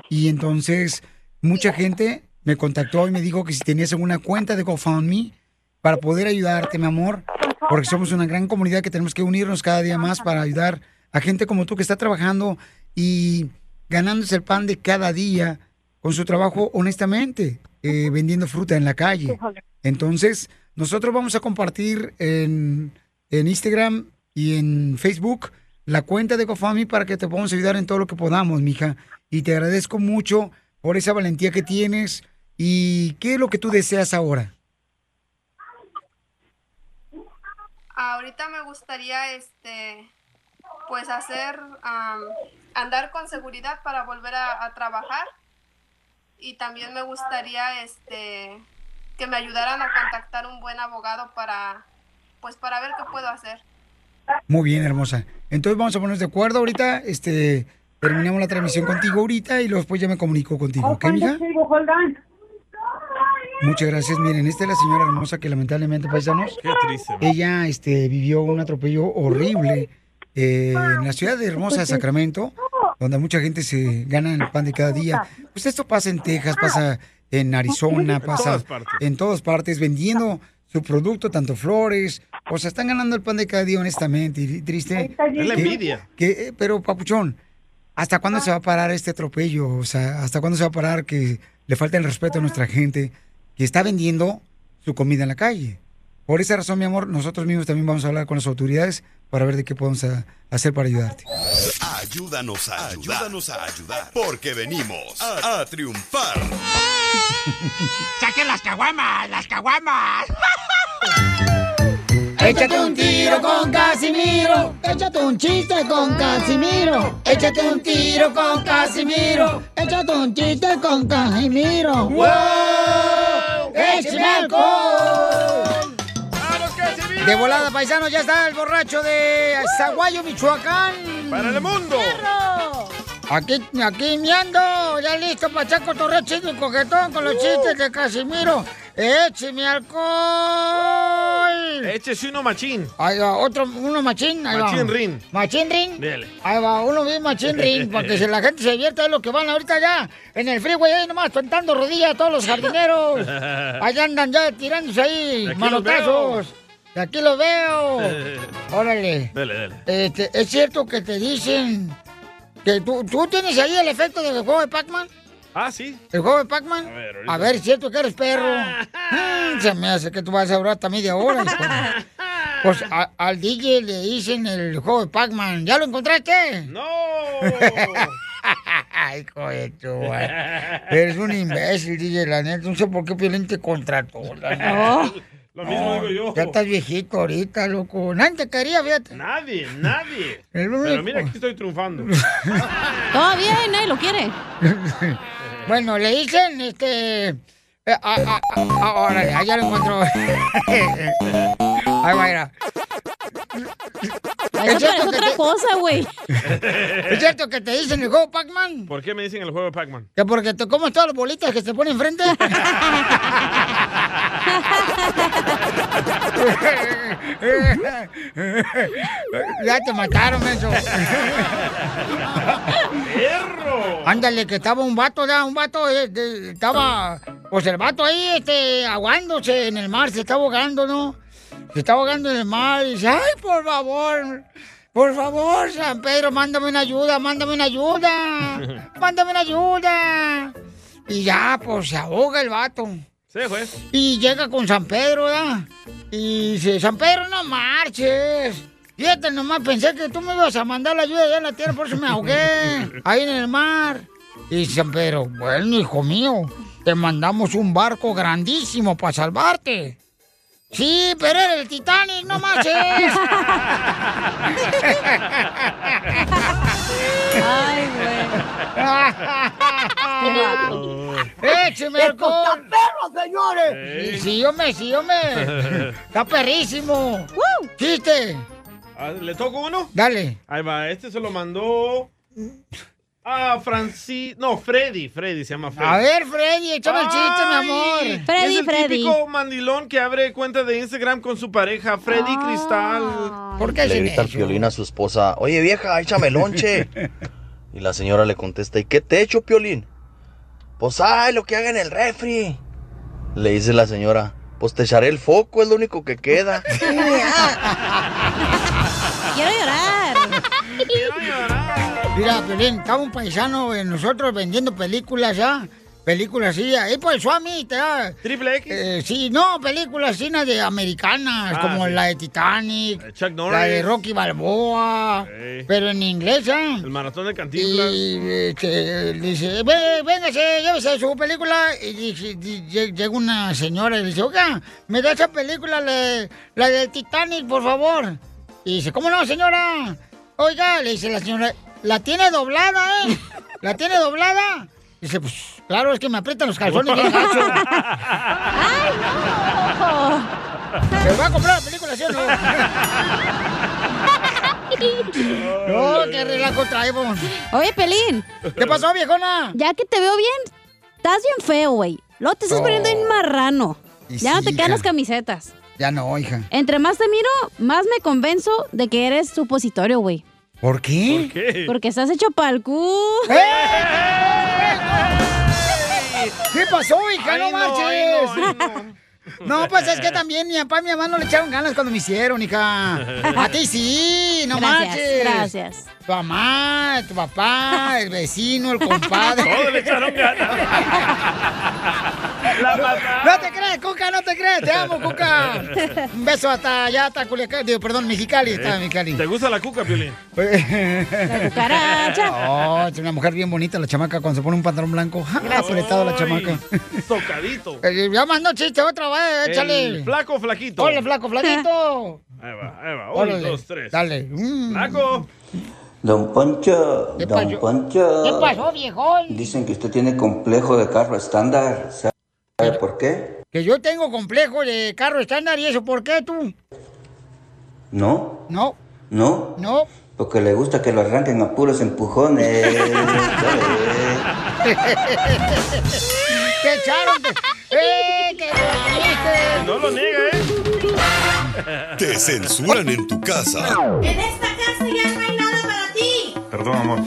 Y entonces, mucha gente me contactó y me dijo que si tenías alguna cuenta de GoFundMe para poder ayudarte, mi amor, porque somos una gran comunidad que tenemos que unirnos cada día más para ayudar a gente como tú que está trabajando y ganándose el pan de cada día con su trabajo honestamente, eh, vendiendo fruta en la calle. Entonces, nosotros vamos a compartir en, en Instagram y en Facebook la cuenta de GoFundMe para que te podamos ayudar en todo lo que podamos, mija. Y te agradezco mucho por esa valentía que tienes. ¿Y qué es lo que tú deseas ahora? Ahorita me gustaría, este, pues hacer, andar con seguridad para volver a, a trabajar. Y también me gustaría, este, que me ayudaran a contactar un buen abogado para, pues para ver qué puedo hacer. Muy bien, hermosa. Entonces vamos a ponernos de acuerdo ahorita. Este, terminamos la transmisión contigo ahorita y luego después ya me comunico contigo, ¿ok, mija? Muchas gracias. Miren, esta es la señora hermosa que lamentablemente, paisanos, Qué triste. ella este, vivió un atropello horrible eh, en la ciudad de Hermosa, de Sacramento, donde mucha gente se gana el pan de cada día. Pues esto pasa en Texas, pasa en Arizona, En pasa todas partes. en todas partes, vendiendo su producto, tanto flores, o sea, están ganando el pan de cada día honestamente y triste. Es la que- envidia. que, eh, pero, Papuchón, ¿hasta cuándo se va a parar este atropello? O sea, ¿hasta cuándo se va a parar que le falta el respeto a nuestra gente que está vendiendo su comida en la calle? Por esa razón, mi amor, nosotros mismos también vamos a hablar con las autoridades para ver de qué podemos a- hacer para ayudarte. Ayúdanos a ayudar. Ayúdanos a ayudar. Porque venimos a, a triunfar. [LAUGHS] ¡Saquen las caguamas! ¡Las caguamas! [LAUGHS] Échate un tiro con Casimiro. Échate un chiste con Casimiro. Échate un tiro con Casimiro. Échate un chiste con Casimiro. ¡Wow! ¡Échame alcohol! De volada, paisano, ya está el borracho de Zaguayo, Michoacán. ¡Para el mundo! Aquí, aquí miando, ya listo para echar cotorreo chido y coquetón con los chistes de Casimiro. ¡Écheme alcohol! Échese uno machín. Ahí va, otro, uno machín. Ahí va. Machín rin. Machín rin. Dele. Ahí va, uno bien machín rin, [LAUGHS] para que si la gente se divierta es lo que van ahorita ya en el freeway, ahí nomás tentando rodillas a todos los jardineros. [LAUGHS] Allá andan ya tirándose ahí, Aquí manotazos. De aquí lo veo. [LAUGHS] Órale. Dele, dele. Este, ¿Es cierto que te dicen que tú, tú tienes ahí el efecto del juego de Pac-Man? Ah, sí. ¿El juego de Pac-Man? A ver, ahorita. A ver, ¿es cierto que eres perro? [LAUGHS] Mm, se me hace que tú vas a durar hasta media hora. Pues a- al DJ le dicen el juego de Pac-Man. ¿Ya lo encontraste? ¡No! [LAUGHS] Hijo de tu madre. Eres un imbécil, DJ, la neta. No sé por qué Piolín te contrató. la neta. Lo mismo digo yo. Ya estás viejito ahorita, loco. Nadie te quería, fíjate. Nadie, nadie. [LAUGHS] El único. Pero mira, aquí estoy triunfando. [LAUGHS] Todavía nadie lo quiere. [LAUGHS] Bueno, le dicen, este... ah, ah, ah, órale, ah, ya lo encontró. Ahí va, mira. Ay, no, es otra cosa, güey. ¿Es cierto que te dicen el juego Pac-Man? ¿Por qué me dicen el juego de Pac-Man? Que porque te comes todas las bolitas que se ponen enfrente. [LAUGHS] ya te mataron, eso. ¡Perro! Ándale, que estaba un vato, ya, un vato, eh, de- estaba, pues el vato ahí, este, aguándose en el mar, se está ahogando, ¿no? Se está ahogando en el mar y dice, ay, por favor, por favor, San Pedro, mándame una ayuda, mándame una ayuda, [LAUGHS] mándame una ayuda. Y ya, pues se ahoga el vato. Se fue. Y llega con San Pedro, ¿verdad? Y dice, San Pedro, no marches. Fíjate, nomás pensé que tú me ibas a mandar la ayuda allá en la tierra, por eso me ahogué, [LAUGHS] ahí en el mar. Y San Pedro, bueno, hijo mío, te mandamos un barco grandísimo para salvarte. Sí, pero era el Titanic, no marches. Ay, güey. [LAUGHS] ¡Écheme está perro, señores! Sí, sí, hombre, sí, hombre. Está perrísimo. ¡Chiste! Ah, ¿Le toco uno? Dale. Ahí va, este se lo mandó a Francis... No, Freddy. Freddy se llama Freddy. A ver, Freddy, échame el chiste, mi amor. Freddy, es el Freddy. típico mandilón que abre cuenta de Instagram con su pareja, Freddy Cristal. ¿Por qué Le grita al Piolín a su esposa, oye vieja, échame lonche. [LAUGHS] y la señora le contesta, ¿y qué te echo, Piolín? Pues ay, lo que haga en el refri. Le dice la señora, pues te echaré el foco, es lo único que queda. [LAUGHS] Quiero llorar. Mira, Piolín, estaba un paisano de nosotros vendiendo películas ya. Películas así, ahí por el Suami, te da. ¿Triple X? Eh, sí, no, películas así de americanas, Ah, como sí. la de Titanic, Chuck Norris. la de Rocky Balboa, pero en inglés, ¿ah? El maratón de Cantinflas. Y este, dice, "Ve, véngase, llévese su película. Y dice- llega una señora y dice, oiga, me da esa película, la, la del Titanic, por favor. Y dice, ¿cómo no, señora? Oiga, le dice la señora, ¿la tiene doblada, eh? ¿La tiene doblada? Dice, pues, claro, es que me aprietan los calzones bien gacho. [LAUGHS] ¡Ay, ¿Me va a comprar la película, sí o no? [LAUGHS] No, qué relajo traemos. Oye, Pelín. ¿Qué pasó, viejona? Ya que te veo bien, estás bien feo, güey. Luego te estás Oh. poniendo bien marrano. Y Ya no te quedan hija. las camisetas. Ya no, hija. Entre más te miro, más me convenzo de que eres supositorio, güey. ¿Por qué? ¿Qué? Porque estás hecho el cu. ¿Qué pasó, hija? Ay, no no, marches. ay, no, No, pues es que también mi papá y mi mamá no le echaron ganas cuando me hicieron, hija. A ti sí, no Gracias, marches. gracias. Tu mamá, tu papá, el vecino, el compadre. [LAUGHS] Todos le echaron ganas. La mataron. No te crees, Cuca, no te crees. Te amo, Cuca. Un beso hasta allá, hasta Culiacán. Digo, perdón, Mexicali, está Mexicali. ¿Te gusta la cuca, Piolín? La cucaracha. [LAUGHS] Oh, es una mujer bien bonita la chamaca cuando se pone un pantalón blanco. ¡Ja! Apretado la chamaca. Tocadito. [LAUGHS] Eh, ya mandó chiste otra vez, échale. El flaco flaquito. Hola, flaco, flaquito. Ahí va, ahí va. Uno, dos, tres. Dale. Mm. Flaco. Don Poncho, ¿Qué Don pasó? Poncho. ¿Qué pasó, viejón? Dicen que usted tiene complejo de carro estándar. ¿Sabe por qué? Que yo tengo complejo de carro estándar y eso, ¿por qué tú? No, No, no. no. Porque le gusta que lo arranquen a puros empujones. [LAUGHS] [LAUGHS] ¡Te echaron! te- [LAUGHS] ¡Eh, que lo! No lo niega, ¿eh? Te censuran en tu casa. En esta casa ya no hay. Perdón, amor.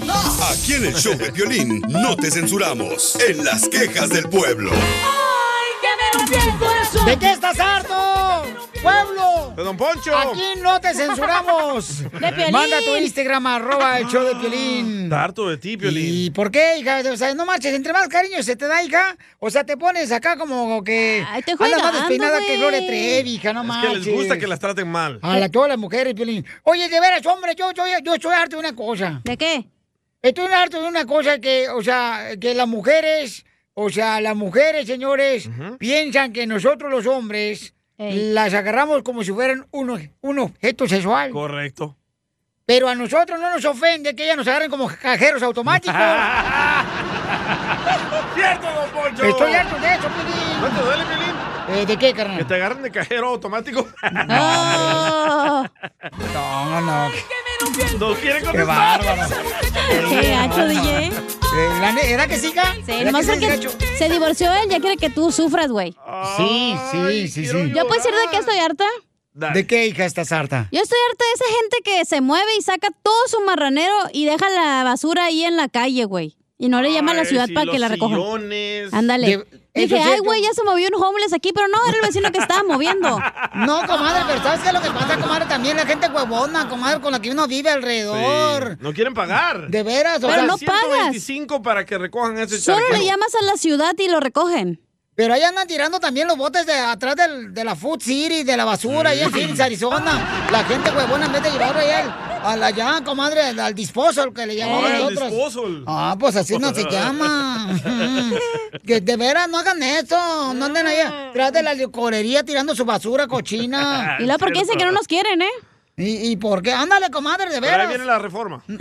Aquí en el show de violín no te censuramos. En las quejas del pueblo. ¡Ay, que me rompió el corazón! ¿De qué estás harto? ¡Pueblo! De Don Poncho. Aquí no te censuramos. [LAUGHS] Piolín. Manda tu Instagram, arroba el show de Piolín. Está harto de ti, Piolín. ¿Y por qué, hija? O sea, no marches, entre más cariño se te da, hija. O sea, te pones acá como que. Ay, andas más despeinada que. Gloria Trevi, hija, no Es marches. que les gusta que las traten mal. A la, todas las mujeres, Piolín. Oye, de veras, hombre, yo, yo, yo estoy harto de una cosa. ¿De qué? Estoy harto de una cosa que, o sea, que las mujeres, o sea, las mujeres, señores, piensan que nosotros los hombres las agarramos como si fueran un, un objeto sexual. Correcto. Pero a nosotros no nos ofende que ellas nos agarren como cajeros automáticos. [LAUGHS] ¡Cierto, don Poncho! Estoy harto de eso, Piolín. ¿No te duele, Piolín? Eh, ¿De qué, carnal? Que te agarren de cajero automático. No, no, no. No quiere Qué contestar. bárbaro. Qué gacho, DJ. ¿Era que siga? Sí, ¿Era nomás que gacho? se divorció él, ya quiere que tú sufras, güey. Sí, sí, sí, sí. ¿Yo puedo decir de qué estoy harta? ¿De qué, hija, estás harta? Yo estoy harta de esa gente que se mueve y saca todo su marranero y deja la basura ahí en la calle, güey. Y no le llama a la ciudad para que la recojan. sillones. Ándale. De- Dije, ay, güey, ya se movió un homeless aquí, pero no, era el vecino que estaba moviendo. [LAUGHS] No, comadre, pero ¿sabes qué es lo que pasa, comadre? También la gente huevona, comadre, con la que uno vive alrededor. Sí. No quieren pagar. De veras, o Pero sea, no pagas. 125 para que recojan ese Solo charquero. le llamas a la ciudad y lo recogen. Pero ahí andan tirando también los botes de atrás del- de la Food City, de la basura, ahí en Phoenix, Arizona. La gente huevona, en vez de llevarlo ahí al, al allá, comadre, al, al disposal, que le llamamos Ah, al nosotros. disposal. Ah, pues así no se llama. [LAUGHS] que de veras no hagan eso. No anden ahí atrás de la licorería tirando su basura cochina. [LAUGHS] Y luego, ¿por qué dicen que no nos quieren, eh? ¿Y, y por qué? Ándale, comadre, de Pero ahí veras. viene la reforma. Ya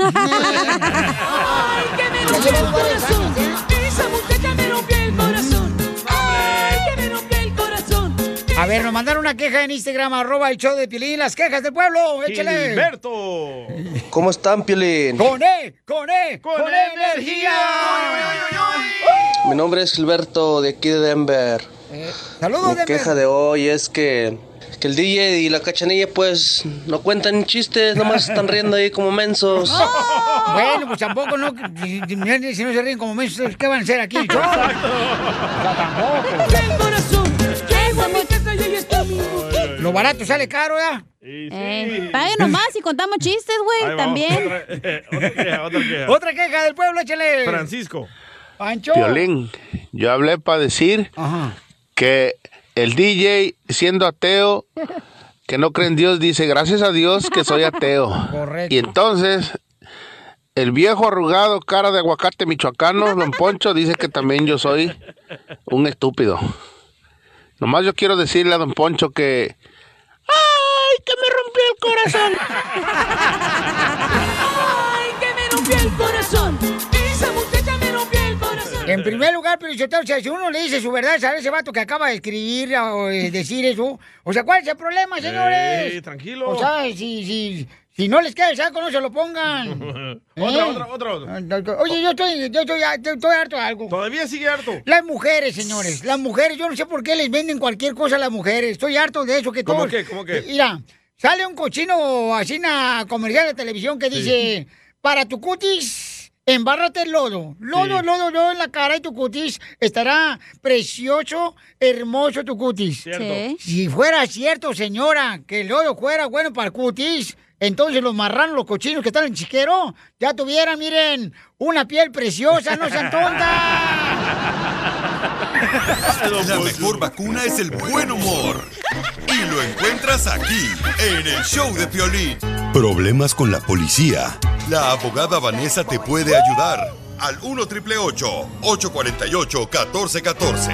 llevan varios años, ¿eh? Esa muchacha me rompió el corazón. A ver, nos mandaron una queja en Instagram, arroba el show de Pilín, las quejas del pueblo, échale. Gilberto. ¿Cómo están, Piolín? Con E, con E, con, E energía. Mi nombre es Gilberto de aquí de Denver. Saludos, Mi Denver. queja de hoy es que, que el DJ y la cachanilla pues no cuentan chistes, nomás están riendo ahí como mensos. [LAUGHS] Bueno, pues tampoco, ¿no? Si, si- no se ríen como mensos, ¿qué van a hacer aquí? show? O sea, tampoco. Lo barato sale caro, ¿ya? Eh, paguen nomás y contamos chistes, güey, también. Otra, otra queja, otra queja. Otra queja del pueblo, échale. Francisco. Pancho. Piolín, yo hablé para decir que el DJ, siendo ateo, que no cree en Dios, dice, gracias a Dios que soy ateo. Correcto. Y entonces, el viejo arrugado, cara de aguacate michoacano, don Poncho, dice que también yo soy un estúpido. Nomás yo quiero decirle a don Poncho que... ¡Ay, que me rompió el corazón! Ay, que me rompió el corazón. Esa muchacha me rompió el corazón. En primer lugar, pero o sea, si uno le dice su verdad a ese vato que acaba de escribir o eh, decir eso, o sea, ¿cuál es el problema, señores? Ey, tranquilo. O sea, si, si, si no les queda el saco, no se lo pongan. [LAUGHS] Otra, ¿Eh? otra, otra, otra. Oye, yo estoy, yo estoy, yo estoy harto de algo. Todavía sigue harto. Las mujeres, señores, las mujeres, yo no sé por qué les venden cualquier cosa a las mujeres. Estoy harto de eso que ¿Cómo todos- qué? ¿Cómo qué? Mira, sale un cochino así na comercial de televisión que dice, para tu cutis, embárrate el lodo. Lodo, Sí. lodo, lodo en la cara y tu cutis estará precioso, hermoso tu cutis. Cierto. Sí. Si fuera cierto, señora, que el lodo fuera bueno para el cutis, entonces los marranos, los cochinos que están en chiquero, ya tuvieran, miren, una piel preciosa, no sean tontas. [LAUGHS] La mejor vacuna es el buen humor. Y lo encuentras aquí, en el show de Piolín. Problemas con la policía. La abogada Vanessa te puede ayudar. Al 1 848 1414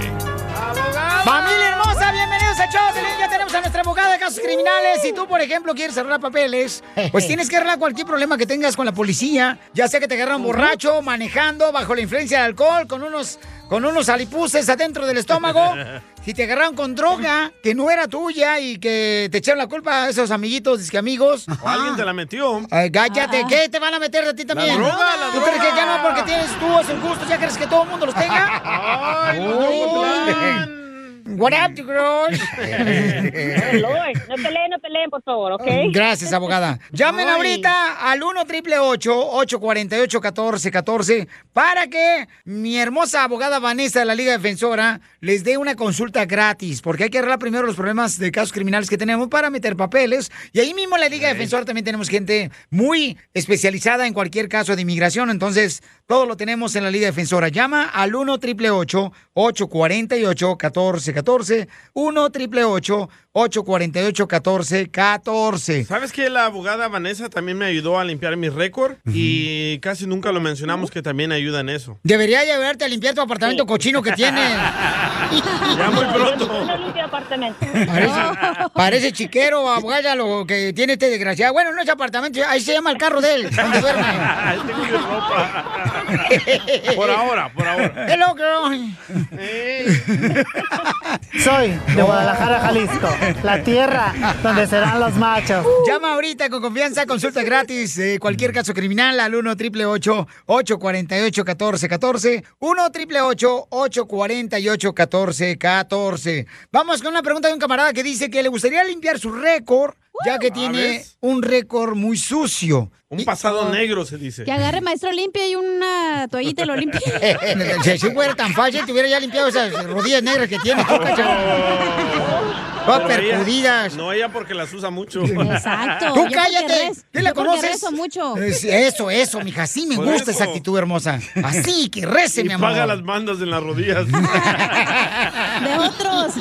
Familia hermosa, bienvenidos a Piolín. Ya tenemos a nuestra abogada de casos criminales. Si tú, por ejemplo, quieres arreglar papeles, pues [LAUGHS] tienes que arreglar cualquier problema que tengas con la policía. Ya sea que te agarran borracho, manejando, bajo la influencia del alcohol, con unos, con unos alipuses adentro del estómago. [LAUGHS] Si te agarraron con droga que no era tuya y que te echaron la culpa a esos amiguitos, disque amigos. O alguien te la metió. Ay, cállate, ¿qué te van a meter a ti también? droga, la ¿Tú droga. crees que ya no porque tienes tú esos gustos, ya crees que todo el mundo los tenga? Ay, Uy. What up, you girls? [LAUGHS] No peleen, no peleen, por favor, ¿ok? Gracias, abogada. Llamen Ay. ahorita al 1 triple 848 1414 para que mi hermosa abogada Vanessa de la Liga Defensora les dé una consulta gratis, porque hay que arreglar primero los problemas de casos criminales que tenemos para meter papeles. Y ahí mismo en la Liga Defensora también tenemos gente muy especializada en cualquier caso de inmigración. Entonces, todo lo tenemos en la Liga Defensora. Llama al 1 triple 848 1414 1414 1 888 848 1414 ¿Sabes que la abogada Vanessa también me ayudó a limpiar mi récord? Y casi nunca lo mencionamos que también ayuda en eso. Debería llevarte a limpiar tu apartamento cochino que tienes. [LAUGHS] Ya muy pronto. Parece, [LAUGHS] parece chiquero, abogada, lo que tiene este desgraciado. Bueno, no es apartamento, ahí se llama el carro de él, donde duerme. [LAUGHS] Tengo mi ropa. Por ahora, por ahora. Hello, girl. Soy de Guadalajara, Jalisco, la tierra donde serán los machos. Llama ahorita con confianza, consulta gratis, eh, cualquier caso criminal al 1 888 848 1414 1 888 848 1414 Vamos con una pregunta de un camarada que dice que le gustaría limpiar su récord, ya que tiene ¿ves? un récord muy sucio. Un pasado negro se dice. Que agarre maestro limpia y una toallita y lo limpie. [LAUGHS] si si fuera tan fácil, te hubiera ya limpiado esas rodillas negras que. Todas Pero ella- percudidas. No, ella porque las usa mucho. Exacto. Tú Yo cállate. ¿Qué la conoces? rezo mucho. Es- Eso, eso, mija. Así me Por gusta esa actitud hermosa. Así, que rece, Y mi amor. paga las mandas en las rodillas. [LAUGHS] De otros.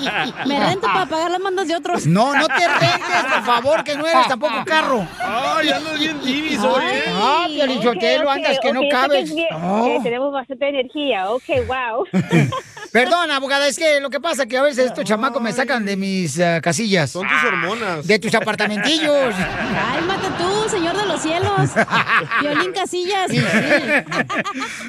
Me rento para pagar las mandas de otros. No, no te rentes, por favor, que no eres tampoco [LAUGHS] carro. Ay, andas bien divis hoy, ¿eh? Ah, Piolichotelo, andas que no cabes. Oh. tenemos bastante energía. Ok, wow. [LAUGHS] Perdón, abogada, es que lo que pasa es que a veces estos chamacos me sacan de mis ah, casillas. Son tus hormonas. De tus apartamentillos. Cálmate tú, señor de los cielos. [LAUGHS] Violín Casillas.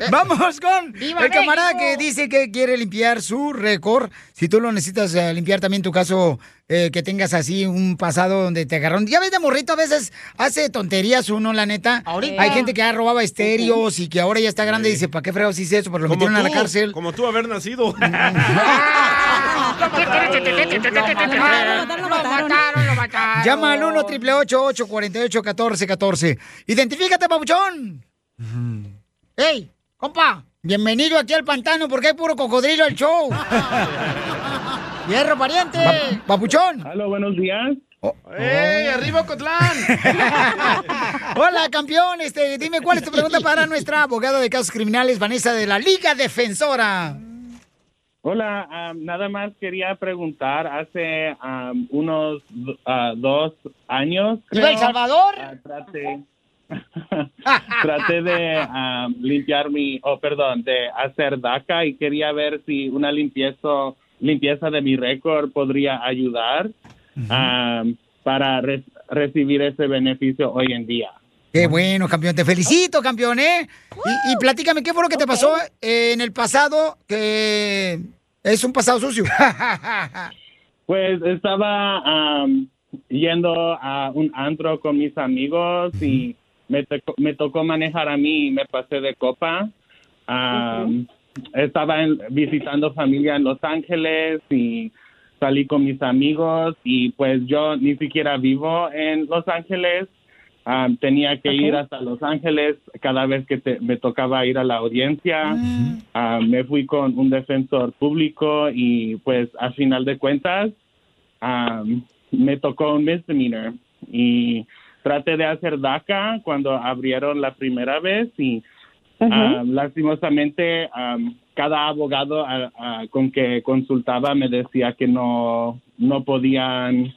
Vamos con ¡Viva el camarada México! que dice que quiere limpiar su récord. Si tú lo necesitas eh, limpiar también tu caso, eh, que tengas así un pasado donde te agarraron. Ya ves de morrito, a veces hace tonterías uno, la neta. Ahorita. Hay gente que ya robaba estéreos y que ahora ya está grande y dice, ¿para qué fregados hice eso? Pero lo metieron a la cárcel. Como tú haber nacido. [LAUGHS] [LAUGHS] Llama al 1 888 848 1414 Identifícate, papuchón. ¡Ey, compa! Bienvenido aquí al pantano porque hay puro cocodrilo al show. [LAUGHS] ¡Hierro, pariente! papuchón. Hola, buenos días. ¡Ey, arriba Cotlán! [LAUGHS] Hola, campeón. Este, dime cuál es tu pregunta para nuestra abogada de casos criminales, Vanessa de la Liga Defensora. Hola, nada más quería preguntar, hace am, unos ah, dos años, ¿Iba El creo, Salvador? ah, traté, [LAUGHS] traté de am, limpiar mi, oh, perdón, de hacer DACA y quería ver si una limpieza, limpieza de mi récord podría ayudar am, para re- recibir ese beneficio hoy en día. Qué bueno, campeón. Te felicito, campeón, ¿eh? Y, y platícame, ¿qué fue lo que te pasó en el pasado que es un pasado sucio? [LAUGHS] Pues estaba am, yendo a un antro con mis amigos y me, tocó- me tocó manejar a mí y me pasé de copa. Estaba en- visitando familia en Los Ángeles y salí con mis amigos y pues yo ni siquiera vivo en Los Ángeles. Am, tenía que ir hasta Los Ángeles cada vez que te- me tocaba ir a la audiencia. Ah, me fui con un defensor público y pues a final de cuentas ah, me tocó un misdemeanor y traté de hacer DACA cuando abrieron la primera vez y ah, lastimosamente ah, cada abogado ah, ah, con que consultaba me decía que no no podían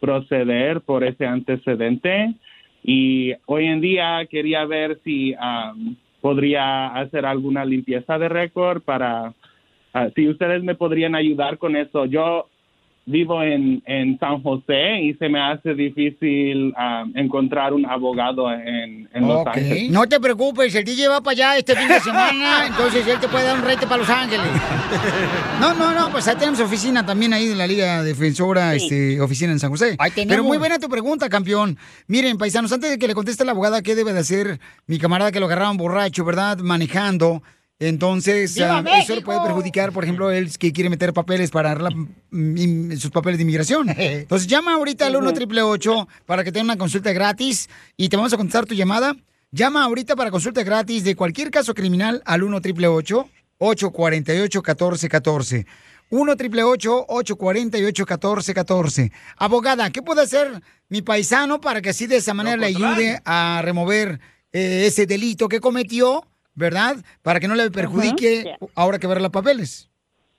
proceder por ese antecedente y hoy en día quería ver si am, podría hacer alguna limpieza de récord para ah, si ustedes me podrían ayudar con eso. Yo vivo en, en San José y se me hace difícil am, encontrar un abogado en, en Los. Ángeles. No te preocupes, el DJ va para allá este fin de semana, [LAUGHS] entonces él te puede dar un rete para Los Ángeles. No, no, no, pues ahí tenemos oficina también ahí de la Liga Defensora, este, oficina en San José. Pero muy buena tu pregunta, campeón. Miren, paisanos, antes de que le conteste la abogada qué debe de hacer mi camarada que lo agarraron borracho, ¿verdad? Manejando. Entonces, ¡Viva ah, eso le puede perjudicar, por ejemplo, él que quiere meter papeles para arreglar mm, sus papeles de inmigración. [LAUGHS] Entonces, llama ahorita al 1 888 para que tenga una consulta gratis y te vamos a contestar tu llamada. Llama ahorita para consulta gratis de cualquier caso criminal al 1 888 848 1414 1 888 848 1414 Abogada, ¿qué puede hacer mi paisano para que así de esa manera le ayude a remover eh, ese delito que cometió, ¿verdad? Para que no le perjudique ahora que ver los papeles.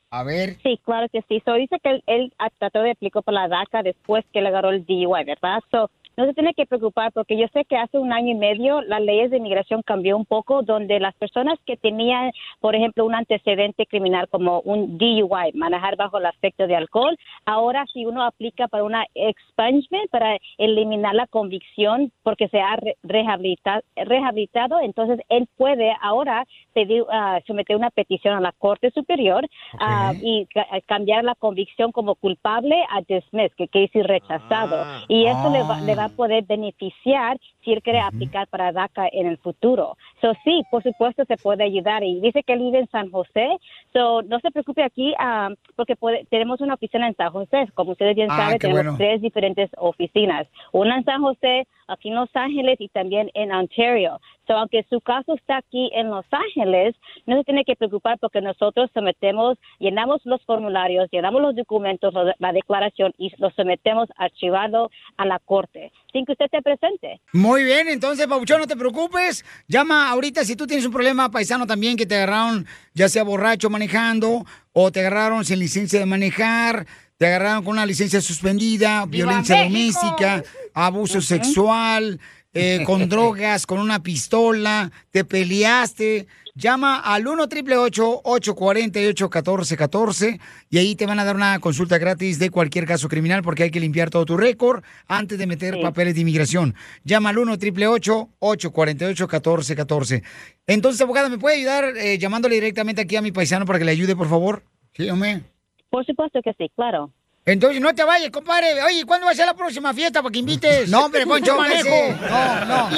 A ver. Sí, claro que sí. So, dice que él, él ah, trató de aplicar por la DACA después que le agarró el DUI, ¿verdad? So, no se tiene que preocupar porque yo sé que hace un año y medio las leyes de inmigración cambió un poco donde las personas que tenían, por ejemplo, un antecedente criminal como un DUI, manejar bajo el efecto de alcohol, ahora si uno aplica para una expungement, para eliminar la convicción porque se ha re- rehabilita- rehabilitado, entonces él puede ahora pedir, ah, someter una petición a la Corte Superior ah, y ca- cambiar la convicción como culpable a dismiss, que quiere decir rechazado. y eso le, va, le va a poder beneficiar si él quiere aplicar para DACA en el futuro. So, sí, por supuesto se puede ayudar. Y dice que él vive en San José. So, no se preocupe aquí ah, porque puede- tenemos una oficina en San José. Como ustedes bien Ah, saben, tenemos bueno. tres diferentes oficinas. Una en San José, aquí en Los Ángeles y también en Ontario. So, aunque su caso está aquí en Los Ángeles, no se tiene que preocupar porque nosotros sometemos, llenamos los formularios, llenamos los documentos, la declaración y los sometemos archivado a la corte, sin que usted esté presente. Muy bien, entonces, Pabuchón, no te preocupes. Llama ahorita si tú tienes un problema paisano también que te agarraron, ya sea borracho manejando, o te agarraron sin licencia de manejar, te agarraron con una licencia suspendida, violencia México! doméstica, abuso sexual, eh, con [LAUGHS] drogas, con una pistola, te peleaste. Llama al 1 888 848 1414 y ahí te van a dar una consulta gratis de cualquier caso criminal porque hay que limpiar todo tu récord antes de meter papeles de inmigración. Llama al 1 888 848 1414 Entonces, abogada, ¿me puede ayudar eh, llamándole directamente aquí a mi paisano para que le ayude, por favor? Sí, hombre. Por supuesto que sí, claro. Entonces, no te vayas, compadre. Oye, ¿cuándo va a ser la próxima fiesta para que invites? [LAUGHS] No, hombre, Poncho, No, manejo. No, no.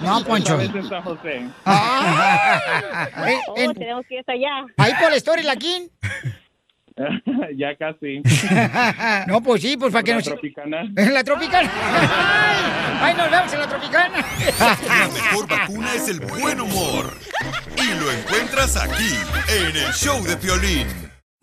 No, [LAUGHS] Poncho. Eh, Oh, en- tenemos que ir hasta allá. Ahí por la Story Laquín. [LAUGHS] ya casi. No, pues sí, pues para que La nos... Tropicana. En la Tropicana. Ay, nos vemos en la Tropicana. La mejor vacuna es el buen humor. Y lo encuentras aquí, en el show de Piolín.